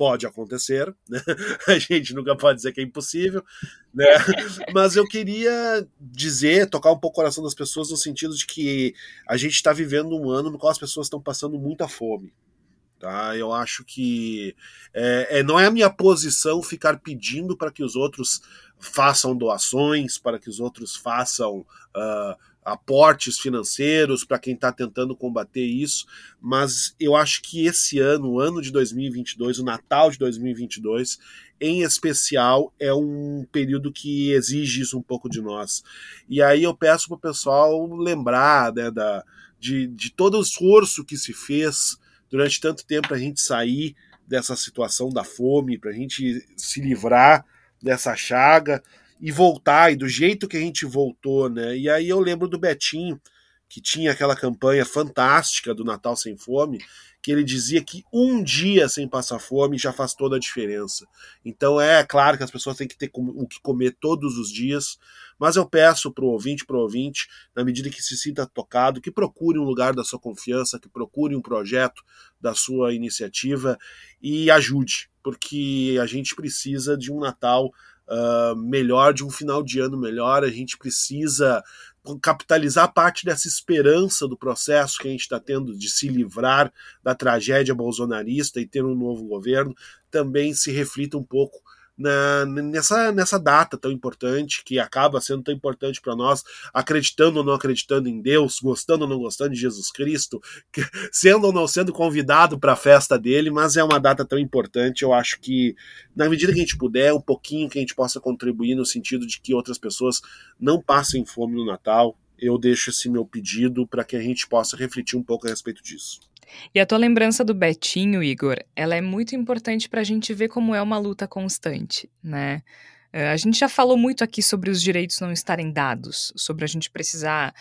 pode acontecer, né? A gente nunca pode dizer que é impossível, né? Mas eu queria dizer, tocar um pouco o coração das pessoas no sentido de que a gente está vivendo um ano no qual as pessoas estão passando muita fome. Tá? Eu acho que é, é, não é a minha posição ficar pedindo para que os outros façam doações, para que os outros façam uh, aportes financeiros para quem está tentando combater isso, mas eu acho que esse ano, o ano de 2022, o Natal de 2022, em especial, é um período que exige isso um pouco de nós. E aí eu peço para o pessoal lembrar né, da, de, de todo o esforço que se fez durante tanto tempo para a gente sair dessa situação da fome, para a gente se livrar dessa chaga e voltar, e do jeito que a gente voltou, né? E aí eu lembro do Betinho, que tinha aquela campanha fantástica do Natal Sem Fome, que ele dizia que um dia sem passar fome já faz toda a diferença. Então é claro que as pessoas têm que ter o que comer todos os dias, mas eu peço para o ouvinte, para ouvinte, na medida que se sinta tocado, que procure um lugar da sua confiança, que procure um projeto da sua iniciativa e ajude, porque a gente precisa de um Natal uh, melhor, de um final de ano melhor. A gente precisa capitalizar parte dessa esperança do processo que a gente está tendo de se livrar da tragédia bolsonarista e ter um novo governo, também se reflita um pouco na, nessa, nessa data tão importante, que acaba sendo tão importante para nós, acreditando ou não acreditando em Deus, gostando ou não gostando de Jesus Cristo, que, sendo ou não sendo convidado para a festa dele, mas é uma data tão importante. Eu acho que, na medida que a gente puder, um pouquinho que a gente possa contribuir no sentido de que outras pessoas não passem fome no Natal, eu deixo esse meu pedido para que a gente possa refletir um pouco a respeito disso. E a tua lembrança do Betinho, Igor, ela é muito importante para a gente ver como é uma luta constante, né? Eh, a gente já falou muito aqui sobre os direitos não estarem dados, sobre a gente precisar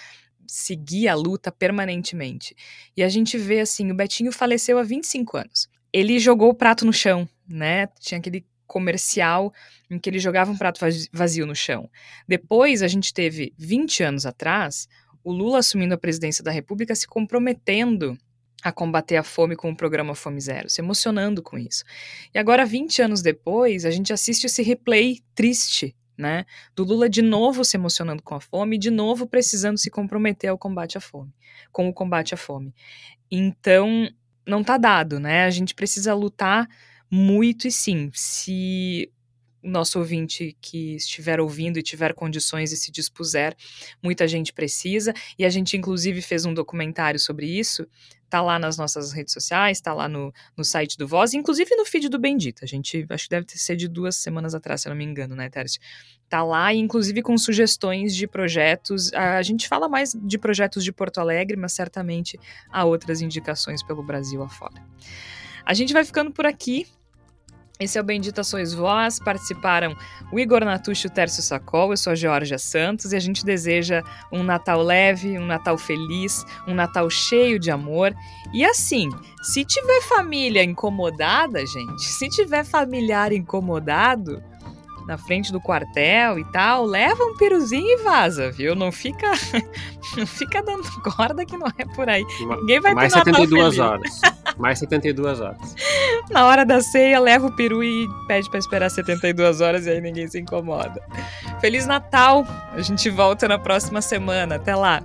seguir a luta permanentemente. E a gente vê assim, o Betinho faleceu há 25 anos. Ele jogou o prato no chão, né? Tinha aquele comercial em que ele jogava um prato vazio no chão. Depois, a gente teve 20 anos atrás, o Lula assumindo a presidência da República se comprometendo a combater a fome com o programa Fome Zero, se emocionando com isso. E agora, 20 anos depois, a gente assiste esse replay triste, né? Do Lula de novo se emocionando com a fome de novo precisando se comprometer ao combate à fome, com o combate à fome. Então, não tá dado, né? A gente precisa lutar muito e sim, se nosso ouvinte que estiver ouvindo e tiver condições e se dispuser, muita gente precisa, e a gente inclusive fez um documentário sobre isso, tá lá nas nossas redes sociais, tá lá no, no site do Voz, inclusive no feed do Bendito, a gente, acho que deve ter sido de duas semanas atrás, se eu não me engano, né, Tércio? Tá lá, inclusive com sugestões de projetos, a gente fala mais de projetos de Porto Alegre, mas certamente há outras indicações pelo Brasil afora. A gente vai ficando por aqui, Esse é o Bendita Sois Vós. Participaram o Igor Natucci e o Tércio Sacol. Eu sou a Georgia Santos e a gente deseja um Natal leve, um Natal feliz, um Natal cheio de amor. E assim, se tiver família incomodada, gente, se tiver familiar incomodado, na frente do quartel e tal, leva um piruzinho e vaza, viu? Não fica não fica dando corda que não é por aí. Ninguém vai Mais ter 72 horas. Mais 72 horas. Na hora da ceia, leva o peru e pede para esperar 72 horas e aí ninguém se incomoda. Feliz Natal! A gente volta na próxima semana. Até lá!